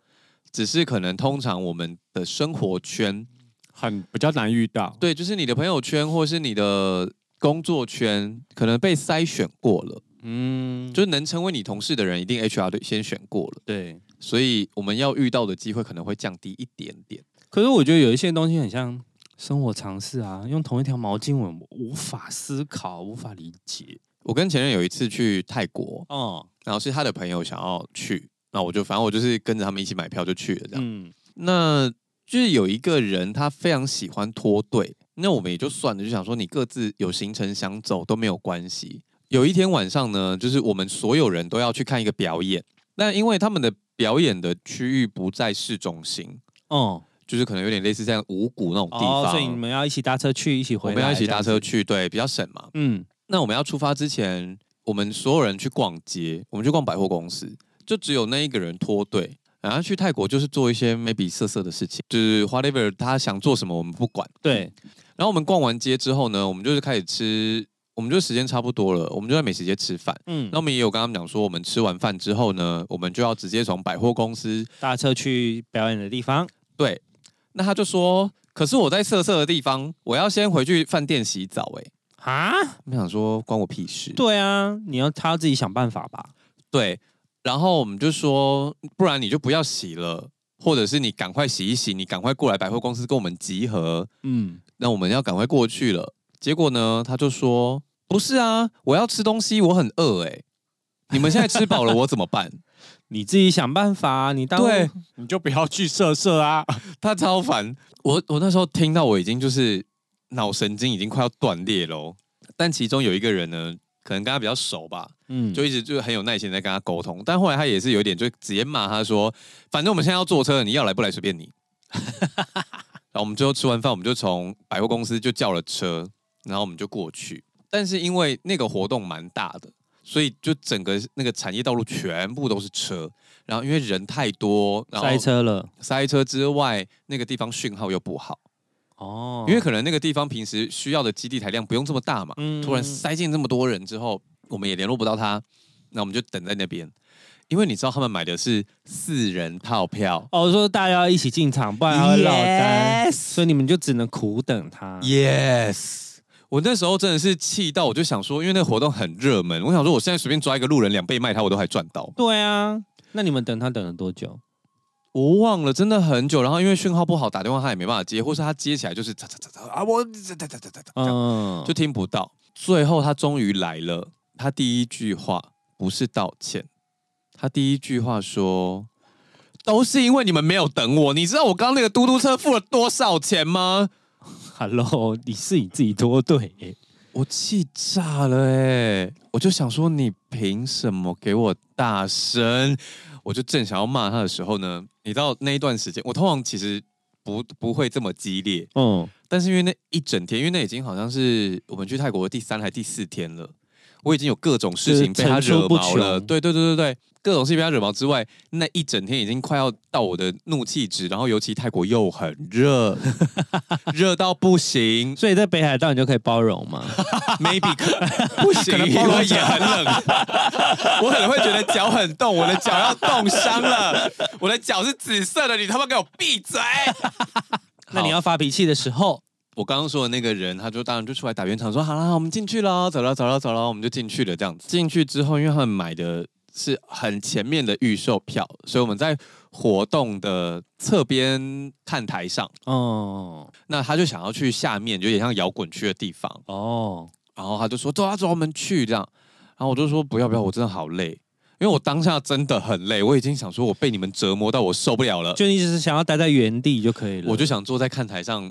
只是可能通常我们的生活圈很比较难遇到。对，就是你的朋友圈，或是你的。工作圈可能被筛选过了，嗯，就是能成为你同事的人，一定 HR 对先选过了，对，所以我们要遇到的机会可能会降低一点点。可是我觉得有一些东西很像生活常识啊，用同一条毛巾，我无法思考，无法理解。我跟前任有一次去泰国，哦，然后是他的朋友想要去，那我就反正我就是跟着他们一起买票就去了，这样，嗯，那就是有一个人他非常喜欢脱队。那我们也就算了，就想说你各自有行程想走都没有关系。有一天晚上呢，就是我们所有人都要去看一个表演，那因为他们的表演的区域不在市中心，哦，就是可能有点类似像五谷那种地方，哦，所以你们要一起搭车去，一起回来，我们要一起搭车去，对，比较省嘛。嗯，那我们要出发之前，我们所有人去逛街，我们去逛百货公司，就只有那一个人脱队。然后去泰国就是做一些 maybe 色色的事情，就是 whatever 他想做什么我们不管。对。然后我们逛完街之后呢，我们就是开始吃，我们就时间差不多了，我们就在美食街吃饭。嗯。那我们也有跟他们讲说，我们吃完饭之后呢，我们就要直接从百货公司搭车去表演的地方。对。那他就说，可是我在色色的地方，我要先回去饭店洗澡。哎。啊？我想说关我屁事。对啊，你要他要自己想办法吧。对。然后我们就说，不然你就不要洗了，或者是你赶快洗一洗，你赶快过来百货公司跟我们集合。嗯，那我们要赶快过去了。结果呢，他就说，不是啊，我要吃东西，我很饿哎。你们现在吃饱了，我怎么办？你自己想办法啊。你当对，你就不要去色色啊。他超烦。我我那时候听到我已经就是脑神经已经快要断裂了。但其中有一个人呢。可能跟他比较熟吧，嗯，就一直就很有耐心在跟他沟通，但后来他也是有点就直接骂他说，反正我们现在要坐车，你要来不来随便你。然后我们最后吃完饭，我们就从百货公司就叫了车，然后我们就过去。但是因为那个活动蛮大的，所以就整个那个产业道路全部都是车，然后因为人太多，然后塞车了，塞车之外，那个地方讯号又不好。哦，因为可能那个地方平时需要的基地台量不用这么大嘛，嗯、突然塞进这么多人之后，我们也联络不到他，那我们就等在那边。因为你知道他们买的是四人套票，哦，说大家要一起进场，不然他会落单!所以你们就只能苦等他。Yes，我那时候真的是气到，我就想说，因为那个活动很热门，我想说我现在随便抓一个路人两倍卖他，我都还赚到。对啊，那你们等他等了多久？我忘了，真的很久。然后因为讯号不好，打电话他也没办法接，或是他接起来就是嚓嚓嚓嚓啊，我哒哒哒哒哒，嗯，就听不到。最后他终于来了，他第一句话不是道歉，他第一句话说：“都是因为你们没有等我。你知道我刚刚那个嘟嘟车付了多少钱吗？”Hello，你是你自己多对、我气炸了哎、我就想说，你凭什么给我大声？我就正想要骂他的时候呢，你知道那一段时间，我通常其实不不会这么激烈，嗯，但是因为那一整天，因为那已经好像是我们去泰国的第三还第四天了，我已经有各种事情被他惹毛了，对对对对对。各种事情被他惹毛之外，那一整天已经快要到我的怒气值，然后尤其泰国又很热，热到不行，所以在北海道你就可以包容吗？Maybe 可不行，因为也很冷，我可能会觉得脚很冻，我的脚要冻伤了，我的脚是紫色的，你他妈给我闭嘴！那你要发脾气的时候，我刚刚说的那个人，他就当然就出来打圆场，说好了，我们进去了，走了，走了，走了，我们就进去了，这样子。进去之后，因为他们买的。是很前面的预售票，所以我们在活动的侧边看台上。哦，那他就想要去下面，就有点像摇滚区的地方。哦，然后他就说：“走啊，走，我们去。”这样，然后我就说：“不要，不要，我真的好累，因为我当下真的很累，我已经想说我被你们折磨到我受不了了。就你只是想要待在原地就可以了。”我就想坐在看台上。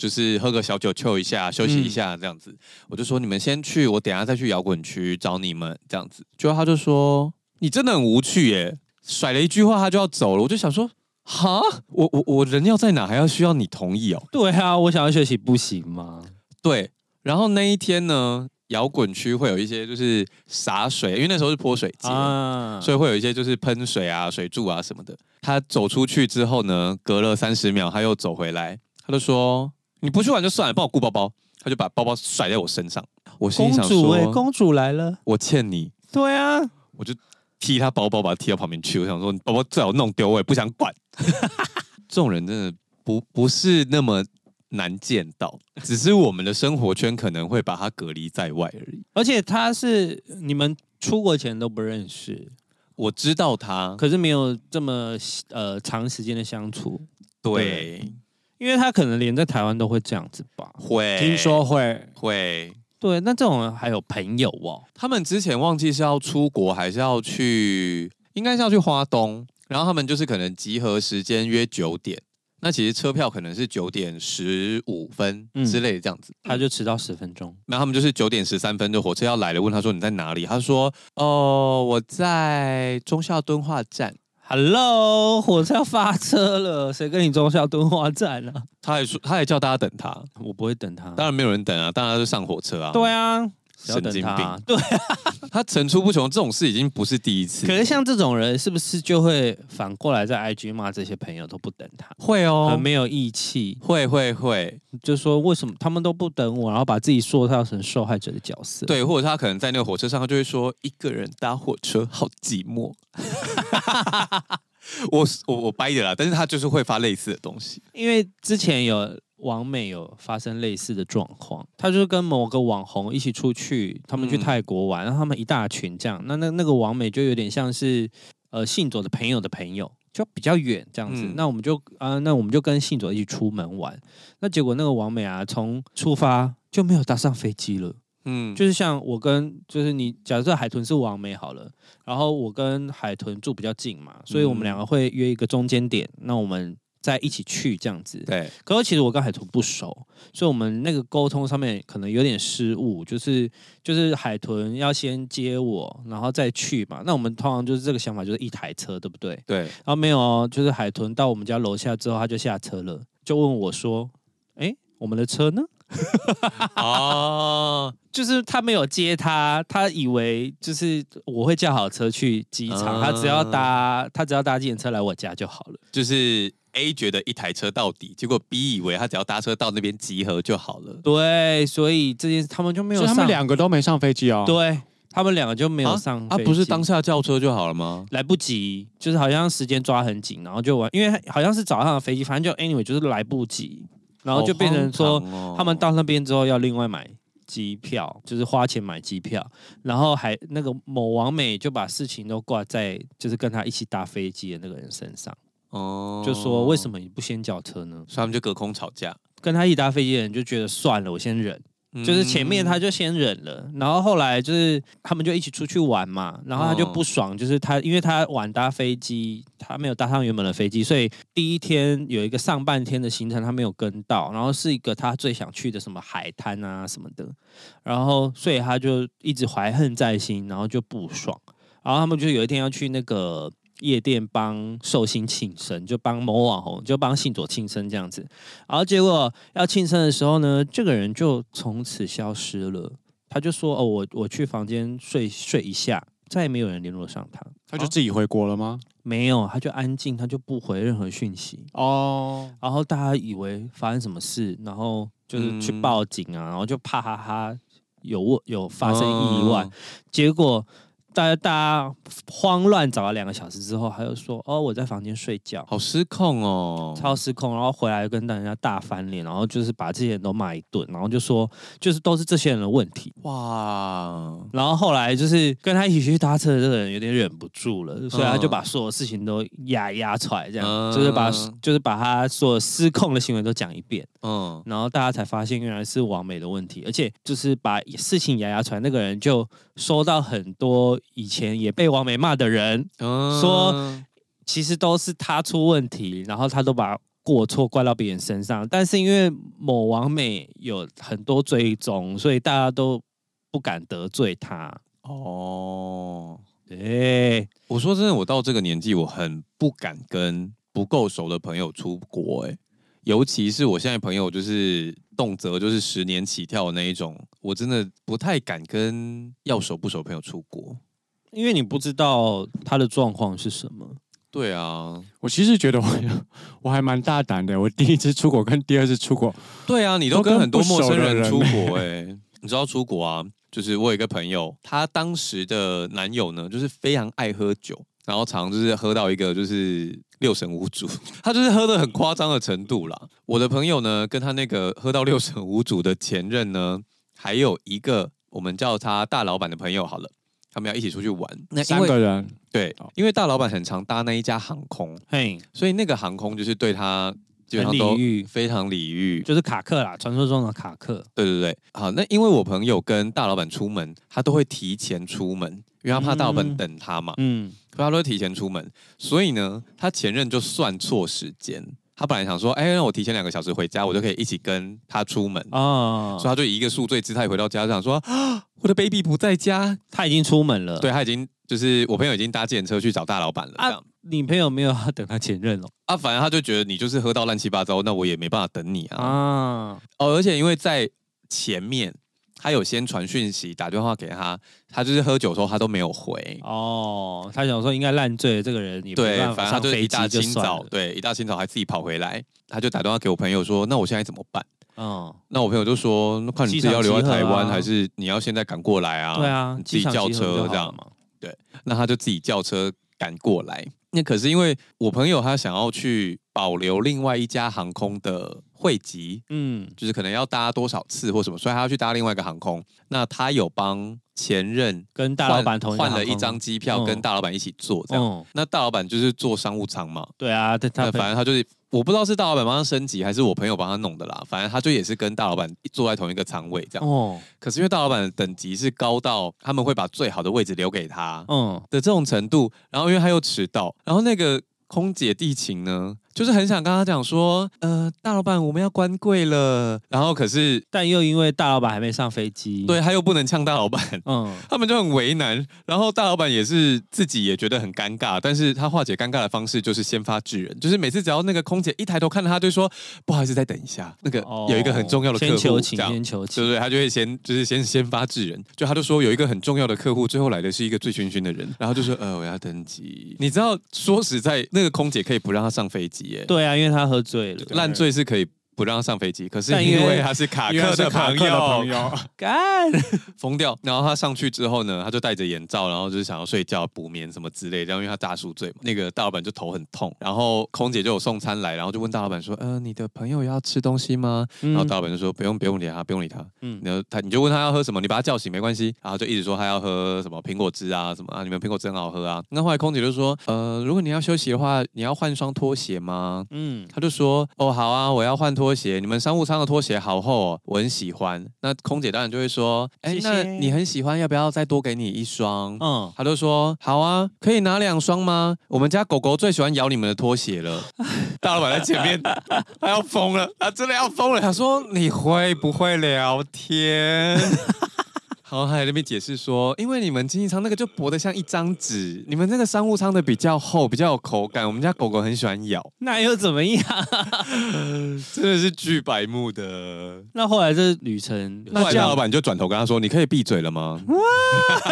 就是喝个小酒，抽一下，休息一下，这样子。嗯、我就说你们先去，我等下再去摇滚区找你们，这样子。结果他就说你真的很无趣耶，甩了一句话他就要走了。我就想说，哈，我我我人要在哪，还要需要你同意哦？对啊，我想要学习不行吗？对。然后那一天呢，摇滚区会有一些就是洒水，因为那时候是泼水节，啊、所以会有一些就是喷水啊、水柱啊什么的。他走出去之后呢，隔了三十秒他又走回来，他就说。你不去玩就算了，帮我顾包包。他就把包包甩在我身上。我心想说：“公主哎，公主来了，我欠你。”对啊，我就踢他包包，把他踢到旁边去。我想说：“你包包最好弄丢，我也不想管。”这种人真的不不是那么难见到，只是我们的生活圈可能会把他隔离在外而已。而且他是你们出国前都不认识，我知道他，可是没有这么呃长时间的相处。对。对因为他可能连在台湾都会这样子吧，会。听说会。会，对，那这种人还有朋友哦。他们之前忘记是要出国还是要去，应该是要去花东，然后他们就是可能集合时间约九点，那其实车票可能是九点十五分之类的这样子，嗯、他就迟到十分钟，那他们就是九点十三分就火车要来了，问他说你在哪里？他说哦我在忠孝敦化站。Hello，火车要发车了，谁跟你忠孝敦化站啊？他还说，他还叫大家等他，我不会等他，当然没有人等啊，大家就上火车啊。对啊，神经病，对啊，他层出不穷，这种事已经不是第一次。可是像这种人，是不是就会反过来在 IG 骂这些朋友都不等他？会哦，很没有义气，会会会，就说为什么他们都不等我，然后把自己塑造成受害者的角色。对，或者他可能在那个火车上，他就会说一个人搭火车好寂寞。我我我掰的啦，但是他就是会发类似的东西，因为之前有网美有发生类似的状况，她就是跟某个网红一起出去，他们去泰国玩，然后他们一大群这样，那那那个王美就有点像是呃信佐的朋友的朋友，就比较远这样子，嗯、那我们就啊、呃，那我们就跟信佐一起出门玩，那结果那个王美啊，从出发就没有搭上飞机了。嗯，就是像我跟就是你，假设海豚是王美好了，然后我跟海豚住比较近嘛，所以我们两个会约一个中间点，那我们再一起去这样子。对，可是其实我跟海豚不熟，所以我们那个沟通上面可能有点失误，就是就是海豚要先接我，然后再去嘛。那我们通常就是这个想法，就是一台车，对不对？对。然后没有哦，就是海豚到我们家楼下之后，他就下车了，就问我说：“哎，我们的车呢？” 哦，就是他没有接他，他以为就是我会叫好车去机场，他只要搭他只要搭计程车来我家就好了。就是 A 觉得一台车到底，结果 B 以为他只要搭车到那边集合就好了。对，所以这件事他们就没有，他们两个都没上飞机哦。对。他们两个就没有上飞机，啊，不是当下叫车就好了吗？来不及，就是好像时间抓很紧，然后就完，因为好像是早上的飞机，反正就 anyway 就是来不及，然后就变成说他们到那边之后要另外买机票，就是花钱买机票，然后还那个某王美就把事情都挂在就是跟他一起搭飞机的那个人身上，哦，就说为什么你不先叫车呢？所以他们就隔空吵架，跟他一起搭飞机的人就觉得算了，我先忍。就是前面他就先忍了，然后后来就是他们就一起出去玩嘛，然后他就不爽，就是他因为他晚搭飞机，他没有搭上原本的飞机，所以第一天有一个上半天的行程他没有跟到，然后是一个他最想去的什么海滩啊什么的，然后所以他就一直怀恨在心，然后就不爽，然后他们就有一天要去那个。夜店帮寿星庆生，就帮某网红，就帮信佐庆生这样子，然后结果要庆生的时候呢，这个人就从此消失了。他就说：“哦，我我去房间睡睡一下，再也没有人联络上他。”他就自己回国了吗？没有，他就安静，他就不回任何讯息。哦，然后大家以为发生什么事，然后就是去报警啊，然后就怕哈哈有有发生意外，哦、结果。大家大家慌乱找了两个小时之后，他就说：“哦，我在房间睡觉，好失控哦，超失控。”然后回来跟大家大翻脸，然后就是把这些人都骂一顿，然后就说：“就是都是这些人的问题。”哇！然后后来就是跟他一起去搭车的这个人有点忍不住了，所以他就把所有事情都压压出来，这样、嗯、就是把就是把他所有失控的行为都讲一遍。嗯，然后大家才发现原来是王美的问题，而且就是把事情压压出来，那个人就收到很多。以前也被王美骂的人说，其实都是他出问题，然后他都把过错怪到别人身上。但是因为某王美有很多追踪，所以大家都不敢得罪他。哦，对，我说真的，我到这个年纪，我很不敢跟不够熟的朋友出国。哎，尤其是我现在朋友，就是动辄就是十年起跳的那一种，我真的不太敢跟要熟不熟朋友出国。因为你不知道他的状况是什么。对啊，我其实觉得我我还蛮大胆的。我第一次出国跟第二次出国，对啊，你都跟很多陌生人出国哎、欸。你知道出国啊？就是我有一个朋友，他当时的男友呢，就是非常爱喝酒，然后常常就是喝到一个就是六神无主，他就是喝的很夸张的程度啦。我的朋友呢，跟他那个喝到六神无主的前任呢，还有一个我们叫他大老板的朋友好了。他们要一起出去玩，那三个人。对，因为大老板很常搭那一家航空，嘿，所以那个航空就是对他基本上都非常礼遇，就是卡克啦，传说中的卡克。对对对，好，那因为我朋友跟大老板出门，他都会提前出门，因为他怕大老板等他嘛，嗯，所以他都会提前出门，所以呢，他前任就算错时间。他本来想说，哎、欸，让我提前两个小时回家，我就可以一起跟他出门。啊。所以他就以一个宿醉姿态回到家，想说，啊，我的 baby 不在家，他已经出门了。对，他已经就是我朋友已经搭计程车去找大老板了。这样，啊、你朋友没有要等他前任哦？啊，反正他就觉得你就是喝到乱七八糟，那我也没办法等你啊。啊哦，而且因为在前面。他有先传讯息打电话给他，他就是喝酒的时候他都没有回哦。他想说应该烂醉了，这个人也对，反正他就一大清早，对，一大清早还自己跑回来，他就打电话给我朋友说：“那我现在怎么办？”哦，那我朋友就说：“那看你自己要留在台湾，还是你要现在赶过来啊？”对啊，你自己叫车这样嘛。对，那他就自己叫车赶过来。那可是因为我朋友他想要去保留另外一家航空的。汇集，嗯，就是可能要搭多少次或什么，所以他要去搭另外一个航空。那他有帮前任跟大老板同换了一张机票，跟大老板一起坐这样。嗯、那大老板就是坐商务舱嘛。对啊，他反正他就是，我不知道是大老板帮他升级，还是我朋友帮他弄的啦。反正他就也是跟大老板坐在同一个仓位这样。哦。可是因为大老板的等级是高到他们会把最好的位置留给他，嗯的这种程度。然后因为他又迟到，然后那个。空姐地勤呢，就是很想跟他讲说，呃，大老板我们要关柜了，然后可是但又因为大老板还没上飞机，对他又不能呛大老板，嗯，他们就很为难，然后大老板也是自己也觉得很尴尬，但是他化解尴尬的方式就是先发制人，就是每次只要那个空姐一抬头看到他，就说不好意思，再等一下，那个有一个很重要的客户，先求情，先求情，对不对？他就会先就是先先发制人，就他就说有一个很重要的客户，最后来的是一个醉醺醺的人，然后就说呃我要登机，你知道说实在那个空姐可以不让他上飞机耶，对啊，因为他喝醉了，烂醉是可以。不让他上飞机，可是因为他是卡克的朋友，干疯掉。然后他上去之后呢，他就戴着眼罩，然后就是想要睡觉补眠什么之类。然后因为他大宿醉嘛，那个大老板就头很痛。然后空姐就有送餐来，然后就问大老板说：“呃，你的朋友要吃东西吗？”嗯、然后大老板就说：“不用，不用理他，不用理他。”嗯，然后他你就问他要喝什么，你把他叫醒没关系。然后就一直说他要喝什么苹果汁啊什么啊，你们苹果汁很好喝啊。那后来空姐就说：“呃，如果你要休息的话，你要换双拖鞋吗？”嗯，他就说：“哦，好啊，我要换拖鞋。你们商务舱的拖鞋好厚哦，我很喜欢。那空姐当然就会说：“哎，那你很喜欢，要不要再多给你一双？”嗯，他就说：“好啊，可以拿两双吗？我们家狗狗最喜欢咬你们的拖鞋了。”大老板在前面，他要疯了，他真的要疯了。他说：“你会不会聊天？” 然后还在那边解释说，因为你们经济舱那个就薄得像一张纸，你们那个商务舱的比较厚，比较有口感。我们家狗狗很喜欢咬，那又怎么样？真的是巨白目的。那后来这旅程，那大老板就转头跟他说：“你可以闭嘴了吗？”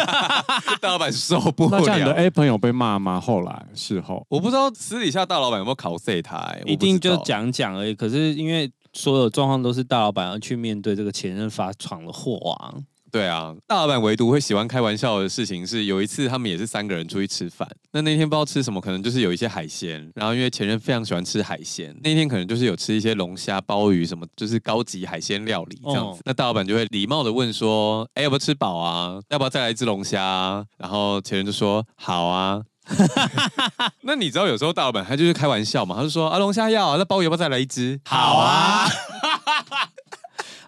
大老板受不了。那这样你的 A 朋友被骂吗？后来事后，我不知道私底下大老板有没有考 C 他，一定就讲讲而已。可是因为所有状况都是大老板要去面对这个前任发闯的祸啊。对啊，大老板唯独会喜欢开玩笑的事情是，有一次他们也是三个人出去吃饭，那那天不知道吃什么，可能就是有一些海鲜，然后因为前任非常喜欢吃海鲜，那天可能就是有吃一些龙虾、鲍鱼什么，就是高级海鲜料理这样子。哦、那大老板就会礼貌的问说：“哎，要不要吃饱啊？要不要再来一只龙虾？”然后前任就说：“好啊。”那你知道有时候大老板他就是开玩笑嘛，他就说：“啊，龙虾要，啊那鲍鱼要不要再来一只？”好啊。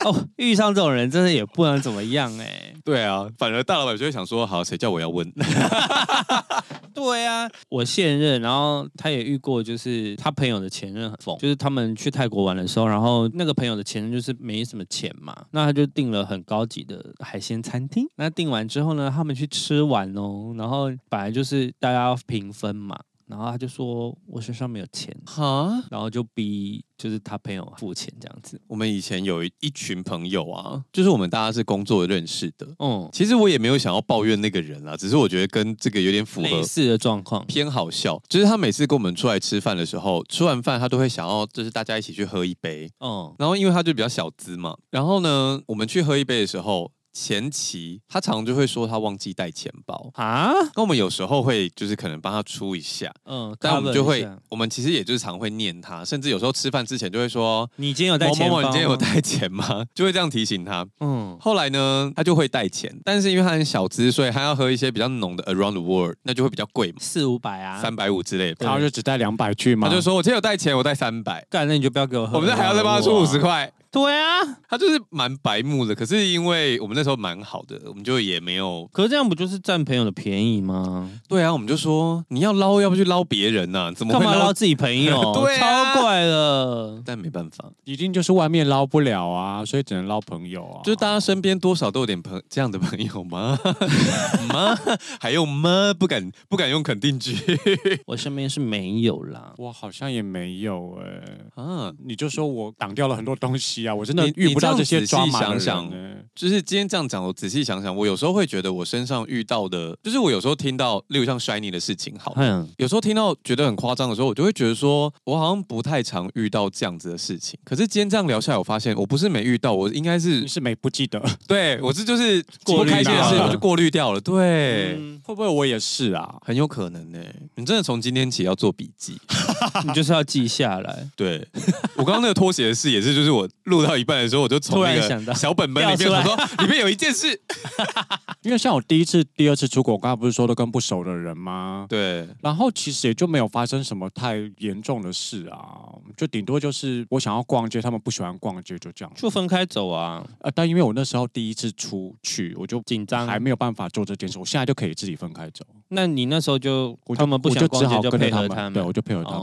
哦，遇上这种人真的也不能怎么样哎、欸。对啊，反而大老板就会想说，好，谁叫我要问？对啊，我现任，然后他也遇过，就是他朋友的前任很疯，就是他们去泰国玩的时候，然后那个朋友的前任就是没什么钱嘛，那他就订了很高级的海鲜餐厅。那订完之后呢，他们去吃完哦，然后本来就是大家要平分嘛。然后他就说：“我身上没有钱，哈，然后就逼就是他朋友付钱这样子。我们以前有一群朋友啊，就是我们大家是工作认识的。嗯，其实我也没有想要抱怨那个人啦，只是我觉得跟这个有点符合类似的状况，偏好笑。就是他每次跟我们出来吃饭的时候，吃完饭他都会想要就是大家一起去喝一杯。嗯，然后因为他就比较小资嘛，然后呢，我们去喝一杯的时候。前期他常常就会说他忘记带钱包。啊，那我们有时候会就是可能帮他出一下，嗯，但我们就会，我们其实也就是常会念他，甚至有时候吃饭之前就会说，你今天有带钱包？某某某，你今天有带钱吗？就会这样提醒他，嗯，后来呢，他就会带钱，但是因为他很小资，所以他要喝一些比较浓的 Around the World，那就会比较贵嘛，四五百啊，三百五之类的，然后就只带两百去嘛，他就说我今天有带钱，我带三百，干，那你就不要给我喝，我们这还要再帮他出五十块。对啊，他就是蛮白目的，可是因为我们那时候蛮好的，我们就也没有。可是这样不就是占朋友的便宜吗？对啊，我们就说你要捞，要不去捞别人呐？怎么会捞自己朋友？对，超怪的。但没办法，一定就是外面捞不了啊，所以只能捞朋友啊。就是大家身边多少都有点朋这样的朋友吗？吗？还用吗？不敢不敢用肯定句。我身边是没有啦，我好像也没有哎、欸。啊，你就说我挡掉了很多东西。啊，我真的遇不到这些抓马的人。想想，就是今天这样讲，我仔细想想，我有时候会觉得我身上遇到的，就是我有时候听到，例如像 Shiny 的事情，好，嗯，有时候听到觉得很夸张的时候，我就会觉得说，我好像不太常遇到这样子的事情。可是今天这样聊下来，我发现我不是没遇到，我应该是是没不记得。对，我这就是过开心的事，我就过滤掉了。对，嗯，会不会我也是啊？很有可能呢。你真的从今天起要做笔记，你就是要记下来。对，我刚刚那个拖鞋的事也是，就是我。录到一半的时候，我就从那个小本本里面我说，里面有一件事，因为像我第一次、第二次出国，我刚才不是说都跟不熟的人吗？对，然后其实也就没有发生什么太严重的事啊，就顶多就是我想要逛街，他们不喜欢逛街，就这样，就分开走啊。呃，但因为我那时候第一次出去，我就紧张，还没有办法做这件事。我现在就可以自己分开走。那你那时候就他们不想逛街，就配合他们，对，我就配合他们。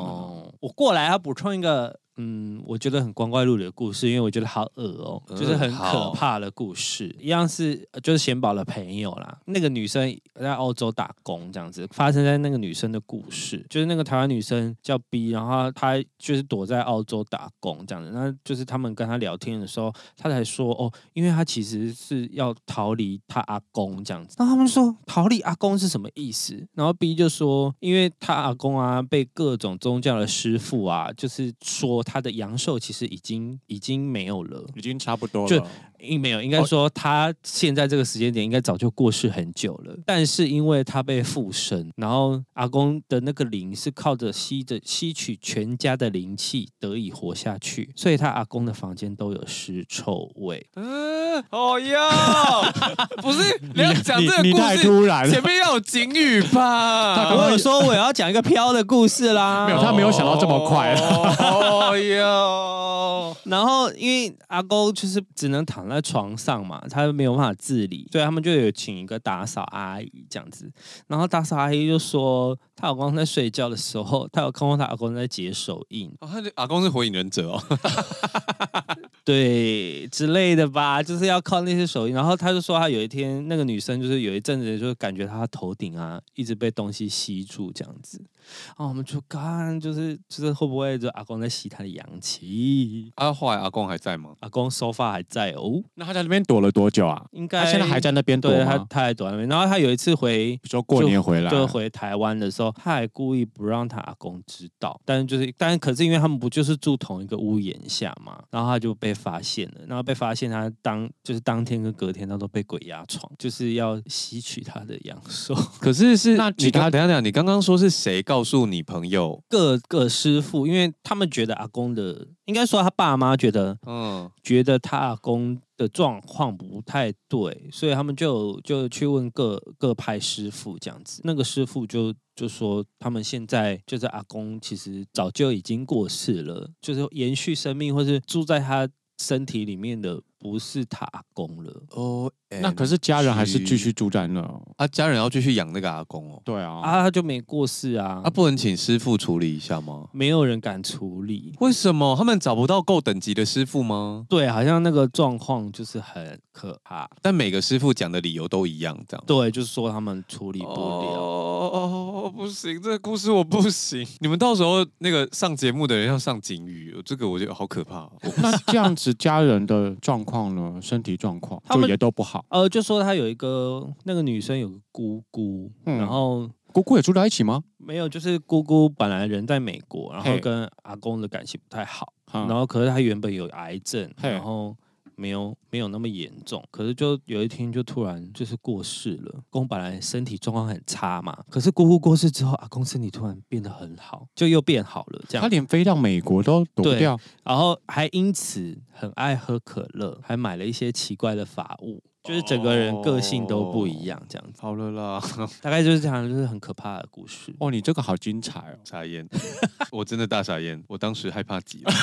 我过来要补充一个。嗯，我觉得很光怪陆离的故事，因为我觉得好恶哦，就是很可怕的故事。嗯、一样是就是贤宝的朋友啦，那个女生在澳洲打工这样子，发生在那个女生的故事，就是那个台湾女生叫 B，然后她就是躲在澳洲打工这样子。那就是他们跟她聊天的时候，她才说哦，因为她其实是要逃离她阿公这样子。那他们说逃离阿公是什么意思？然后 B 就说，因为她阿公啊被各种宗教的师傅啊，就是说。他的阳寿其实已经已经没有了，已经差不多了。应没有，应该说他现在这个时间点应该早就过世很久了。但是因为他被附身，然后阿公的那个灵是靠着吸着吸取全家的灵气得以活下去，所以他阿公的房间都有尸臭味。嗯，哦哟，不是你要讲这个故事，你你太突然，前面要有警语吧？我有说我要讲一个飘的故事啦，没有，他没有想到这么快。哦有，然后因为阿公就是只能躺。在床上嘛，他没有办法自理，所以他们就有请一个打扫阿姨这样子。然后打扫阿姨就说，他老公在睡觉的时候，他有看过他老公在解手印。哦，他阿公是火影忍者哦，对之类的吧，就是要靠那些手印。然后他就说，他有一天那个女生就是有一阵子就感觉她头顶啊一直被东西吸住这样子。啊，我们就看，就是就是会不会就阿公在吸他的阳气？啊，后来阿公还在吗？阿公手法还在哦。那他在那边躲了多久啊？应该他现在还在那边躲对，他他还躲在那边。然后他有一次回，比如说过年回来，就回台湾的时候，他还故意不让他阿公知道。但是就是，但是可是因为他们不就是住同一个屋檐下嘛，然后他就被发现了。然后被发现，他当就是当天跟隔天他都被鬼压床，就是要吸取他的阳寿。可是是 那你他等下等下，你刚刚说是谁告诉你朋友？各个师傅，因为他们觉得阿公的，应该说他爸妈觉得，嗯，觉得他阿公的状况不太对，所以他们就就去问各各派师傅这样子。那个师傅就就说，他们现在就是阿公其实早就已经过世了，就是延续生命或是住在他身体里面的。不是他阿公了哦，那可是家人还是继续住在那，啊，家人要继续养那个阿公哦。对啊，啊，他就没过世啊，啊，不能请师傅处理一下吗？没有人敢处理，为什么？他们找不到够等级的师傅吗？对，好像那个状况就是很可怕，但每个师傅讲的理由都一样，这样。对，就是说他们处理不了。哦哦，不行，这个故事我不行。你们到时候那个上节目的人要上警语，这个我觉得好可怕。那这样子家人的状况呢？身体状况就也都不好。呃，就说他有一个那个女生有个姑姑，嗯、然后姑姑也住在一起吗？没有，就是姑姑本来人在美国，然后跟阿公的感情不太好，然后可是他原本有癌症，然后。没有没有那么严重，可是就有一天就突然就是过世了。公本来身体状况很差嘛，可是姑姑过世之后，阿公身体突然变得很好，就又变好了。这样，他连飞到美国都躲不掉，然后还因此很爱喝可乐，还买了一些奇怪的法物，就是整个人个性都不一样。这样子，好了啦，大概就是这样，就是很可怕的故事。哦，你这个好精彩哦，傻眼，我真的大傻眼，我当时害怕极了。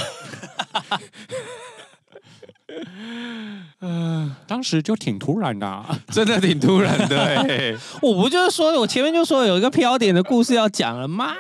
嗯，当时就挺突然的，啊，真的挺突然的，欸。我不就是说我前面就说有一个飘点的故事要讲了吗？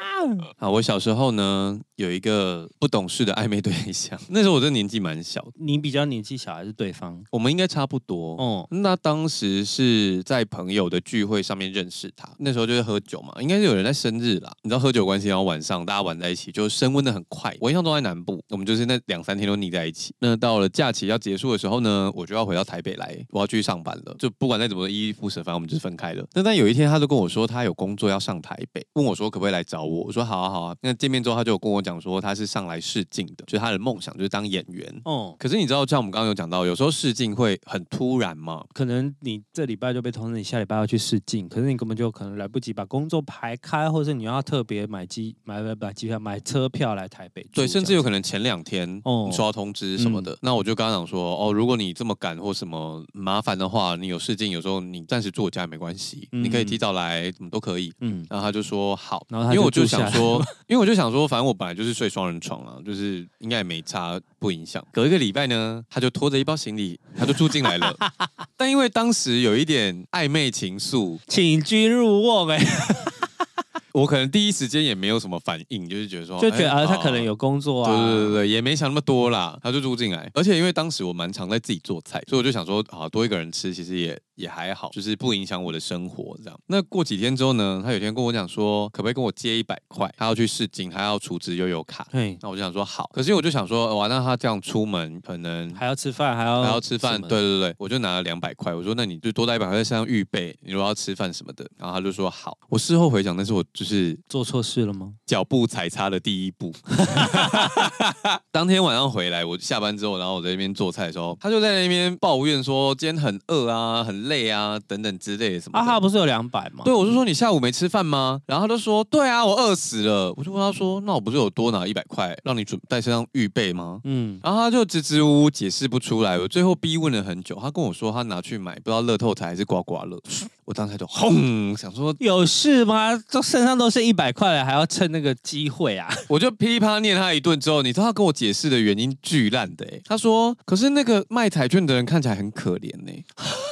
啊，我小时候呢有一个不懂事的暧昧对象，那时候我这年纪蛮小，你比较年纪小还是对方？我们应该差不多。哦，那当时是在朋友的聚会上面认识他，那时候就是喝酒嘛，应该是有人在生日啦。你知道喝酒关系，然后晚上大家玩在一起，就升温的很快。我印象中在南部，我们就是那两三天都腻在一起。那到了假期要结束的时候呢，我就要回到台北来，我要去上班了。就不管再怎么依依不舍，反正我们就是分开了。那但有一天，他就跟我说他有工作要上台北，问我说可不可以来找我。我说好啊好啊。那见面之后，他就有跟我讲说他是上来试镜的，就是他的梦想就是当演员。哦，可是你知道，像我们刚刚有讲到，有时候试镜会很突然嘛，可能你这礼拜就被通知你下礼拜要去试镜，可是你根本就可能来不及把工作排开，或者是你要特别买机买买买机票买车票来台北。对，甚至有可能前两天哦收到通知什么的。嗯、那我就刚刚讲说哦，如果你这么赶或什么麻烦的话，你有试镜，有时候你暂时住我家也没关系，嗯、你可以提早来，怎么都可以。嗯，然后他就说好，然后因为我就想说，因为我就想说，反正我本来就是睡双人床啊，就是应该也没差，不影响。隔一个礼拜呢，他就拖着一包行李，他就住进来了。但因为当时有一点暧昧情愫，请君入瓮哎。我可能第一时间也没有什么反应，就是觉得说，就觉得啊，他可能有工作啊，对对对对，也没想那么多啦，他就住进来，而且因为当时我蛮常在自己做菜，所以我就想说，啊多一个人吃，其实也。也还好，就是不影响我的生活这样。那过几天之后呢，他有天跟我讲说，可不可以跟我借一百块？他要去试镜，他要储值悠游卡。对，那我就想说好。可是我就想说，哇，那他这样出门可能还要吃饭，还要还要吃饭。对对对，我就拿了两百块，我说那你就多带一百块在身上预备，你如果要吃饭什么的。然后他就说好。我事后回想，但是我就是做错事了吗？脚步踩差的第一步。当天晚上回来，我下班之后，然后我在那边做菜的时候，他就在那边抱怨说今天很饿啊，很。累啊，等等之类的什么的。啊，他不是有两百吗？对，我就说你下午没吃饭吗？然后他就说，对啊，我饿死了。我就问他说，那我不是有多拿一百块让你准带身上预备吗？嗯，然后他就支支吾吾解释不出来。我最后逼问了很久，他跟我说他拿去买不知道乐透彩还是刮刮乐。我当时就轰，想说有事吗？这身上都是一百块了，还要趁那个机会啊？我就噼里啪啦念他一顿之后，你知道他跟我解释的原因巨烂的、欸，他说，可是那个卖彩券的人看起来很可怜呢、欸。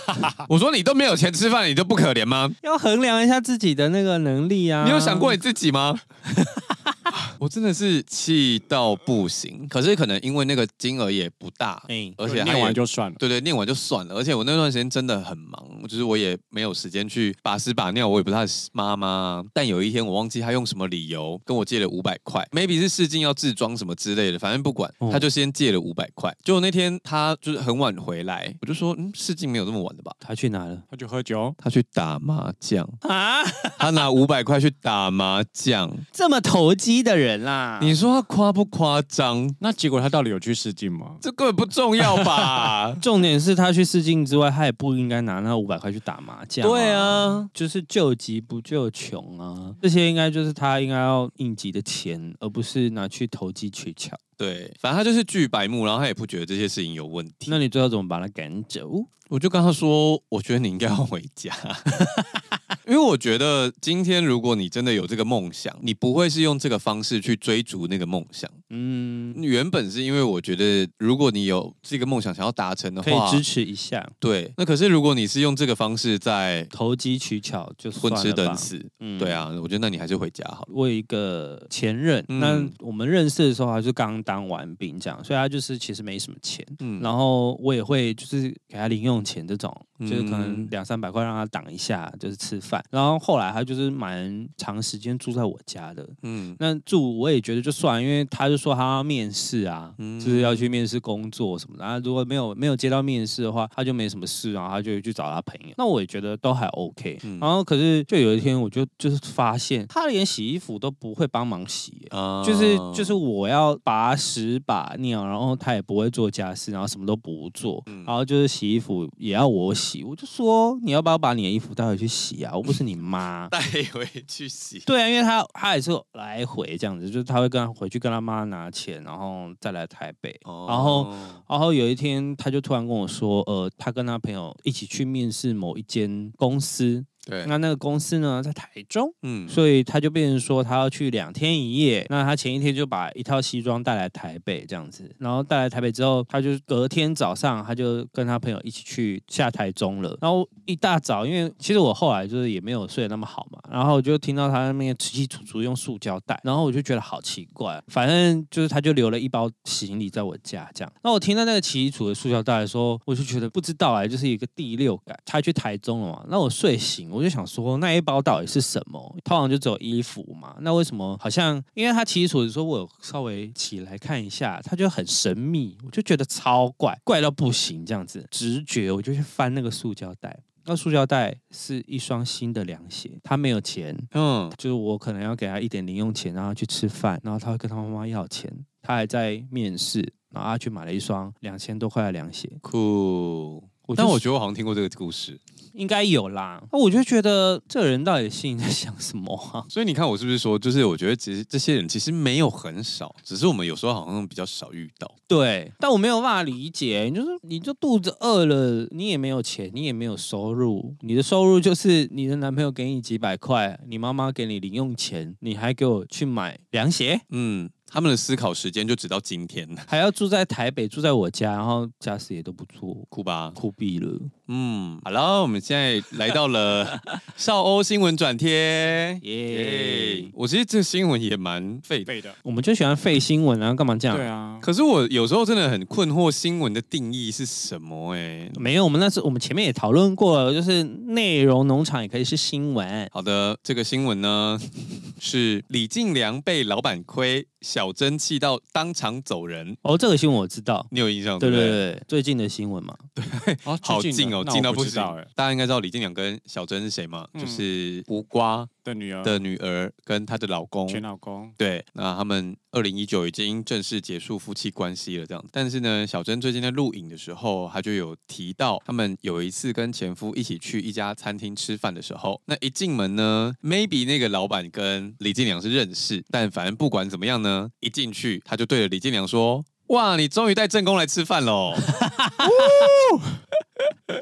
我说你都没有钱吃饭，你都不可怜吗？要衡量一下自己的那个能力啊！你有想过你自己吗？我真的是气到不行，可是可能因为那个金额也不大，嗯，而且念完就算了，对对，念完就算了。而且我那段时间真的很忙，就是我也没有时间去把屎把尿，我也不是他妈妈。但有一天我忘记他用什么理由跟我借了五百块，maybe 是试镜要自装什么之类的，反正不管，他就先借了五百块。结果那天他就是很晚回来，我就说，嗯，试镜没有这么晚的吧？他去哪了？他去喝酒，他去打麻将啊？他拿五百块去打麻将，这么投机的人。人啦，你说他夸不夸张？那结果他到底有去试镜吗？这根本不重要吧。重点是他去试镜之外，他也不应该拿那五百块去打麻将。对啊，就是救急不救穷啊。这些应该就是他应该要应急的钱，而不是拿去投机取巧。对，反正他就是巨白目，然后他也不觉得这些事情有问题。那你最后怎么把他赶走？我就跟他说，我觉得你应该要回家。因为我觉得今天如果你真的有这个梦想，你不会是用这个方式去追逐那个梦想。嗯，原本是因为我觉得，如果你有这个梦想想要达成的话，可以支持一下。对，那可是如果你是用这个方式在投机取巧，就混吃等死。嗯，对啊，我觉得那你还是回家好了。我有一个前任，嗯、那我们认识的时候还是刚当完兵这样，所以他就是其实没什么钱。嗯，然后我也会就是给他零用钱这种。就是可能两三百块让他挡一下，就是吃饭。然后后来他就是蛮长时间住在我家的。嗯，那住我也觉得就算，因为他就说他要面试啊，嗯、就是要去面试工作什么的。然后如果没有没有接到面试的话，他就没什么事，然后他就去找他朋友。那我也觉得都还 OK。嗯、然后可是就有一天，我就就是发现他连洗衣服都不会帮忙洗，嗯、就是就是我要把屎把尿，然后他也不会做家事，然后什么都不做，嗯、然后就是洗衣服也要我洗。我就说，你要不要把你的衣服带回去洗啊？我不是你妈，带回去洗。对啊，因为他他也是来回这样子，就是他会跟他回去跟他妈拿钱，然后再来台北。哦、然后然后有一天，他就突然跟我说，呃，他跟他朋友一起去面试某一间公司。对，那那个公司呢，在台中，嗯，所以他就变成说他要去两天一夜。那他前一天就把一套西装带来台北这样子，然后带来台北之后，他就隔天早上他就跟他朋友一起去下台中了。然后一大早，因为其实我后来就是也没有睡得那么好嘛，然后我就听到他那边起起楚楚用塑胶袋，然后我就觉得好奇怪。反正就是他就留了一包行李在我家这样。那我听到那个起起楚的塑胶袋的时候，我就觉得不知道哎，就是一个第六感。他去台中了嘛，那我睡醒。我就想说，那一包到底是什么？通常就只有衣服嘛。那为什么好像？因为他起楚的时候，我有稍微起来看一下，他就很神秘，我就觉得超怪，怪到不行这样子。直觉，我就去翻那个塑胶袋。那塑胶袋是一双新的凉鞋。他没有钱，嗯，就是我可能要给他一点零用钱，让他去吃饭，然后他会跟他妈妈要钱。他还在面试，然后他去买了一双两千多块的凉鞋。酷。但我觉得我好像听过这个故事。应该有啦，那我就觉得这个人到底心里在想什么啊？所以你看我是不是说，就是我觉得其实这些人其实没有很少，只是我们有时候好像比较少遇到。对，但我没有办法理解，你就是你就肚子饿了，你也没有钱，你也没有收入，你的收入就是你的男朋友给你几百块，你妈妈给你零用钱，你还给我去买凉鞋，嗯。他们的思考时间就只到今天，还要住在台北，住在我家，然后家事也都不错，酷吧？酷毙了。嗯，好了，我们现在来到了 少欧新闻转贴。耶 Yeah，我其实这新闻也蛮废的，我们就喜欢废新闻啊，干嘛这样？对啊。可是我有时候真的很困惑，新闻的定义是什么？哎，没有，我们那是我们前面也讨论过了，就是内容农场也可以是新闻。好的，这个新闻呢 是李进良被老板亏。小珍气到当场走人哦，这个新闻我知道，你有印象对对对，最近的新闻嘛，对，好近哦，近到不知道哎，大家应该知道李进良跟小珍是谁吗？就是胡瓜的女儿的女儿跟她的老公前老公，对，那他们二零一九已经正式结束夫妻关系了，这样子。但是呢，小珍最近在录影的时候，她就有提到，他们有一次跟前夫一起去一家餐厅吃饭的时候，那一进门呢，maybe 那个老板跟李进良是认识，但反正不管怎么样呢。一进去，他就对着李金良说：“哇，你终于带正宫来吃饭喽！”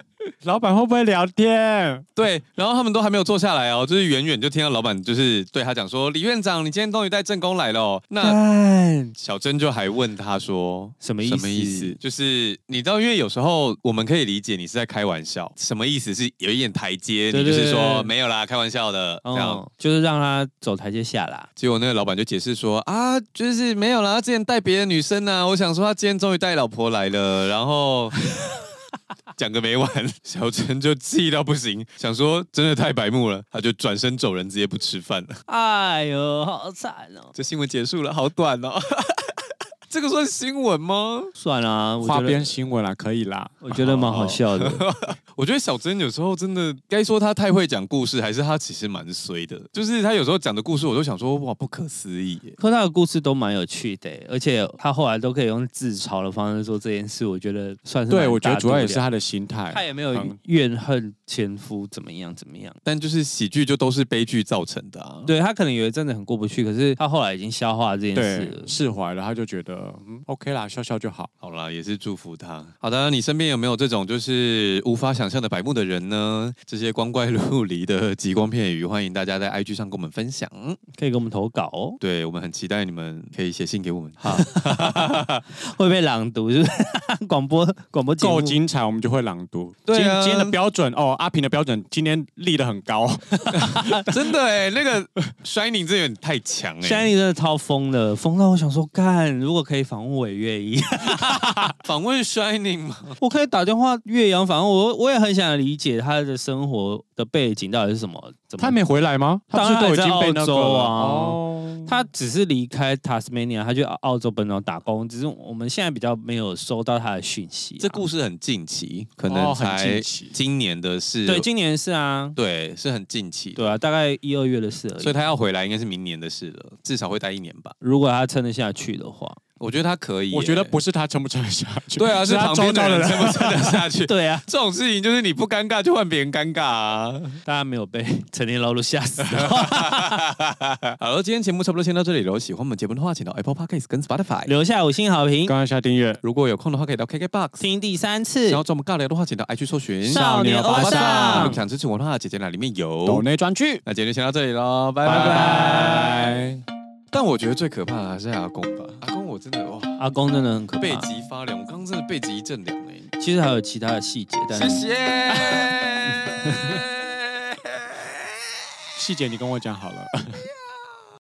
老板会不会聊天？对，然后他们都还没有坐下来哦，就是远远就听到老板就是对他讲说：“李院长，你今天终于带正宫来了。”那小珍就还问他说：“什么意思？什么意思？就是你知道，因为有时候我们可以理解你是在开玩笑，什么意思是有一点台阶，你就是说没有啦，开玩笑的，这样就是让他走台阶下啦。结果那个老板就解释说：“啊，就是没有啦，他之前带别的女生呢，我想说他今天终于带老婆来了，然后。” 讲个没完，小陈就气到不行，想说真的太白目了，他就转身走人，直接不吃饭了。哎呦，好惨哦！这新闻结束了，好短哦。这个算新闻吗？算啊，花边新闻啦，可以啦。我觉得蛮好笑的。我觉得小珍有时候真的该说她太会讲故事，还是她其实蛮衰的。就是她有时候讲的故事，我都想说哇，不可思议。可她的故事都蛮有趣的，而且她后来都可以用自嘲的方式做这件事，我觉得算是。对，我觉得主要也是她的心态。她也没有怨恨前夫怎么样怎么样，但就是喜剧就都是悲剧造成的啊。对，她可能以为真的很过不去，可是她后来已经消化这件事，释怀了，她就觉得。嗯，OK 啦，笑笑就好。好啦，也是祝福他。好的，你身边有没有这种就是无法想象的白目的人呢？这些光怪陆离的极光片语，欢迎大家在 IG 上跟我们分享，可以给我们投稿哦。对，我们很期待你们可以写信给我们。好，会被朗读，就是 广播广播够精彩，我们就会朗读。对啊，今天的标准哦，阿平的标准今天立得很高，真的哎，那个 Shining 这有点太强哎，Shining 真的超疯的，疯到我想说，干，如果可以访问。我也愿意访问 Shining 吗？我可以打电话岳阳访问我，我也很想理解他的生活的背景到底是什么。怎么他没回来吗？他是都已经被那个啊。哦，他只是离开 Tasmania，他去澳洲本岛打工。只是我们现在比较没有收到他的讯息。这故事很近期，可能才今年的事。对，今年是啊，对，是很近期。对啊，大概一二月的事而。所以他要回来应该是明年的事了，至少会待一年吧。如果他撑得下去的话。我觉得他可以，我觉得不是他撑不撑得下去，对啊，是旁边的人撑不撑得下去。对啊，这种事情就是你不尴尬就换别人尴尬啊，大家没有被陈年老路吓死。好了，今天节目差不多先到这里了。喜欢我们节目的话，请到 Apple Podcast 跟 Spotify 留下五星好评，刚刚下订阅。如果有空的话，可以到 KKBOX 听第三次。想要找我们尬聊的话，请到 IG 搜寻少年欧巴桑。想支持我的话，姐姐那里面有抖内专区。那今天就先到这里喽，拜拜。但我觉得最可怕的还是阿公吧，阿公我真的哇，阿公真的很可怕，背脊发凉，我刚刚真的背脊一阵凉哎。其实还有其他的细节，但是谢谢，细节你跟我讲好了。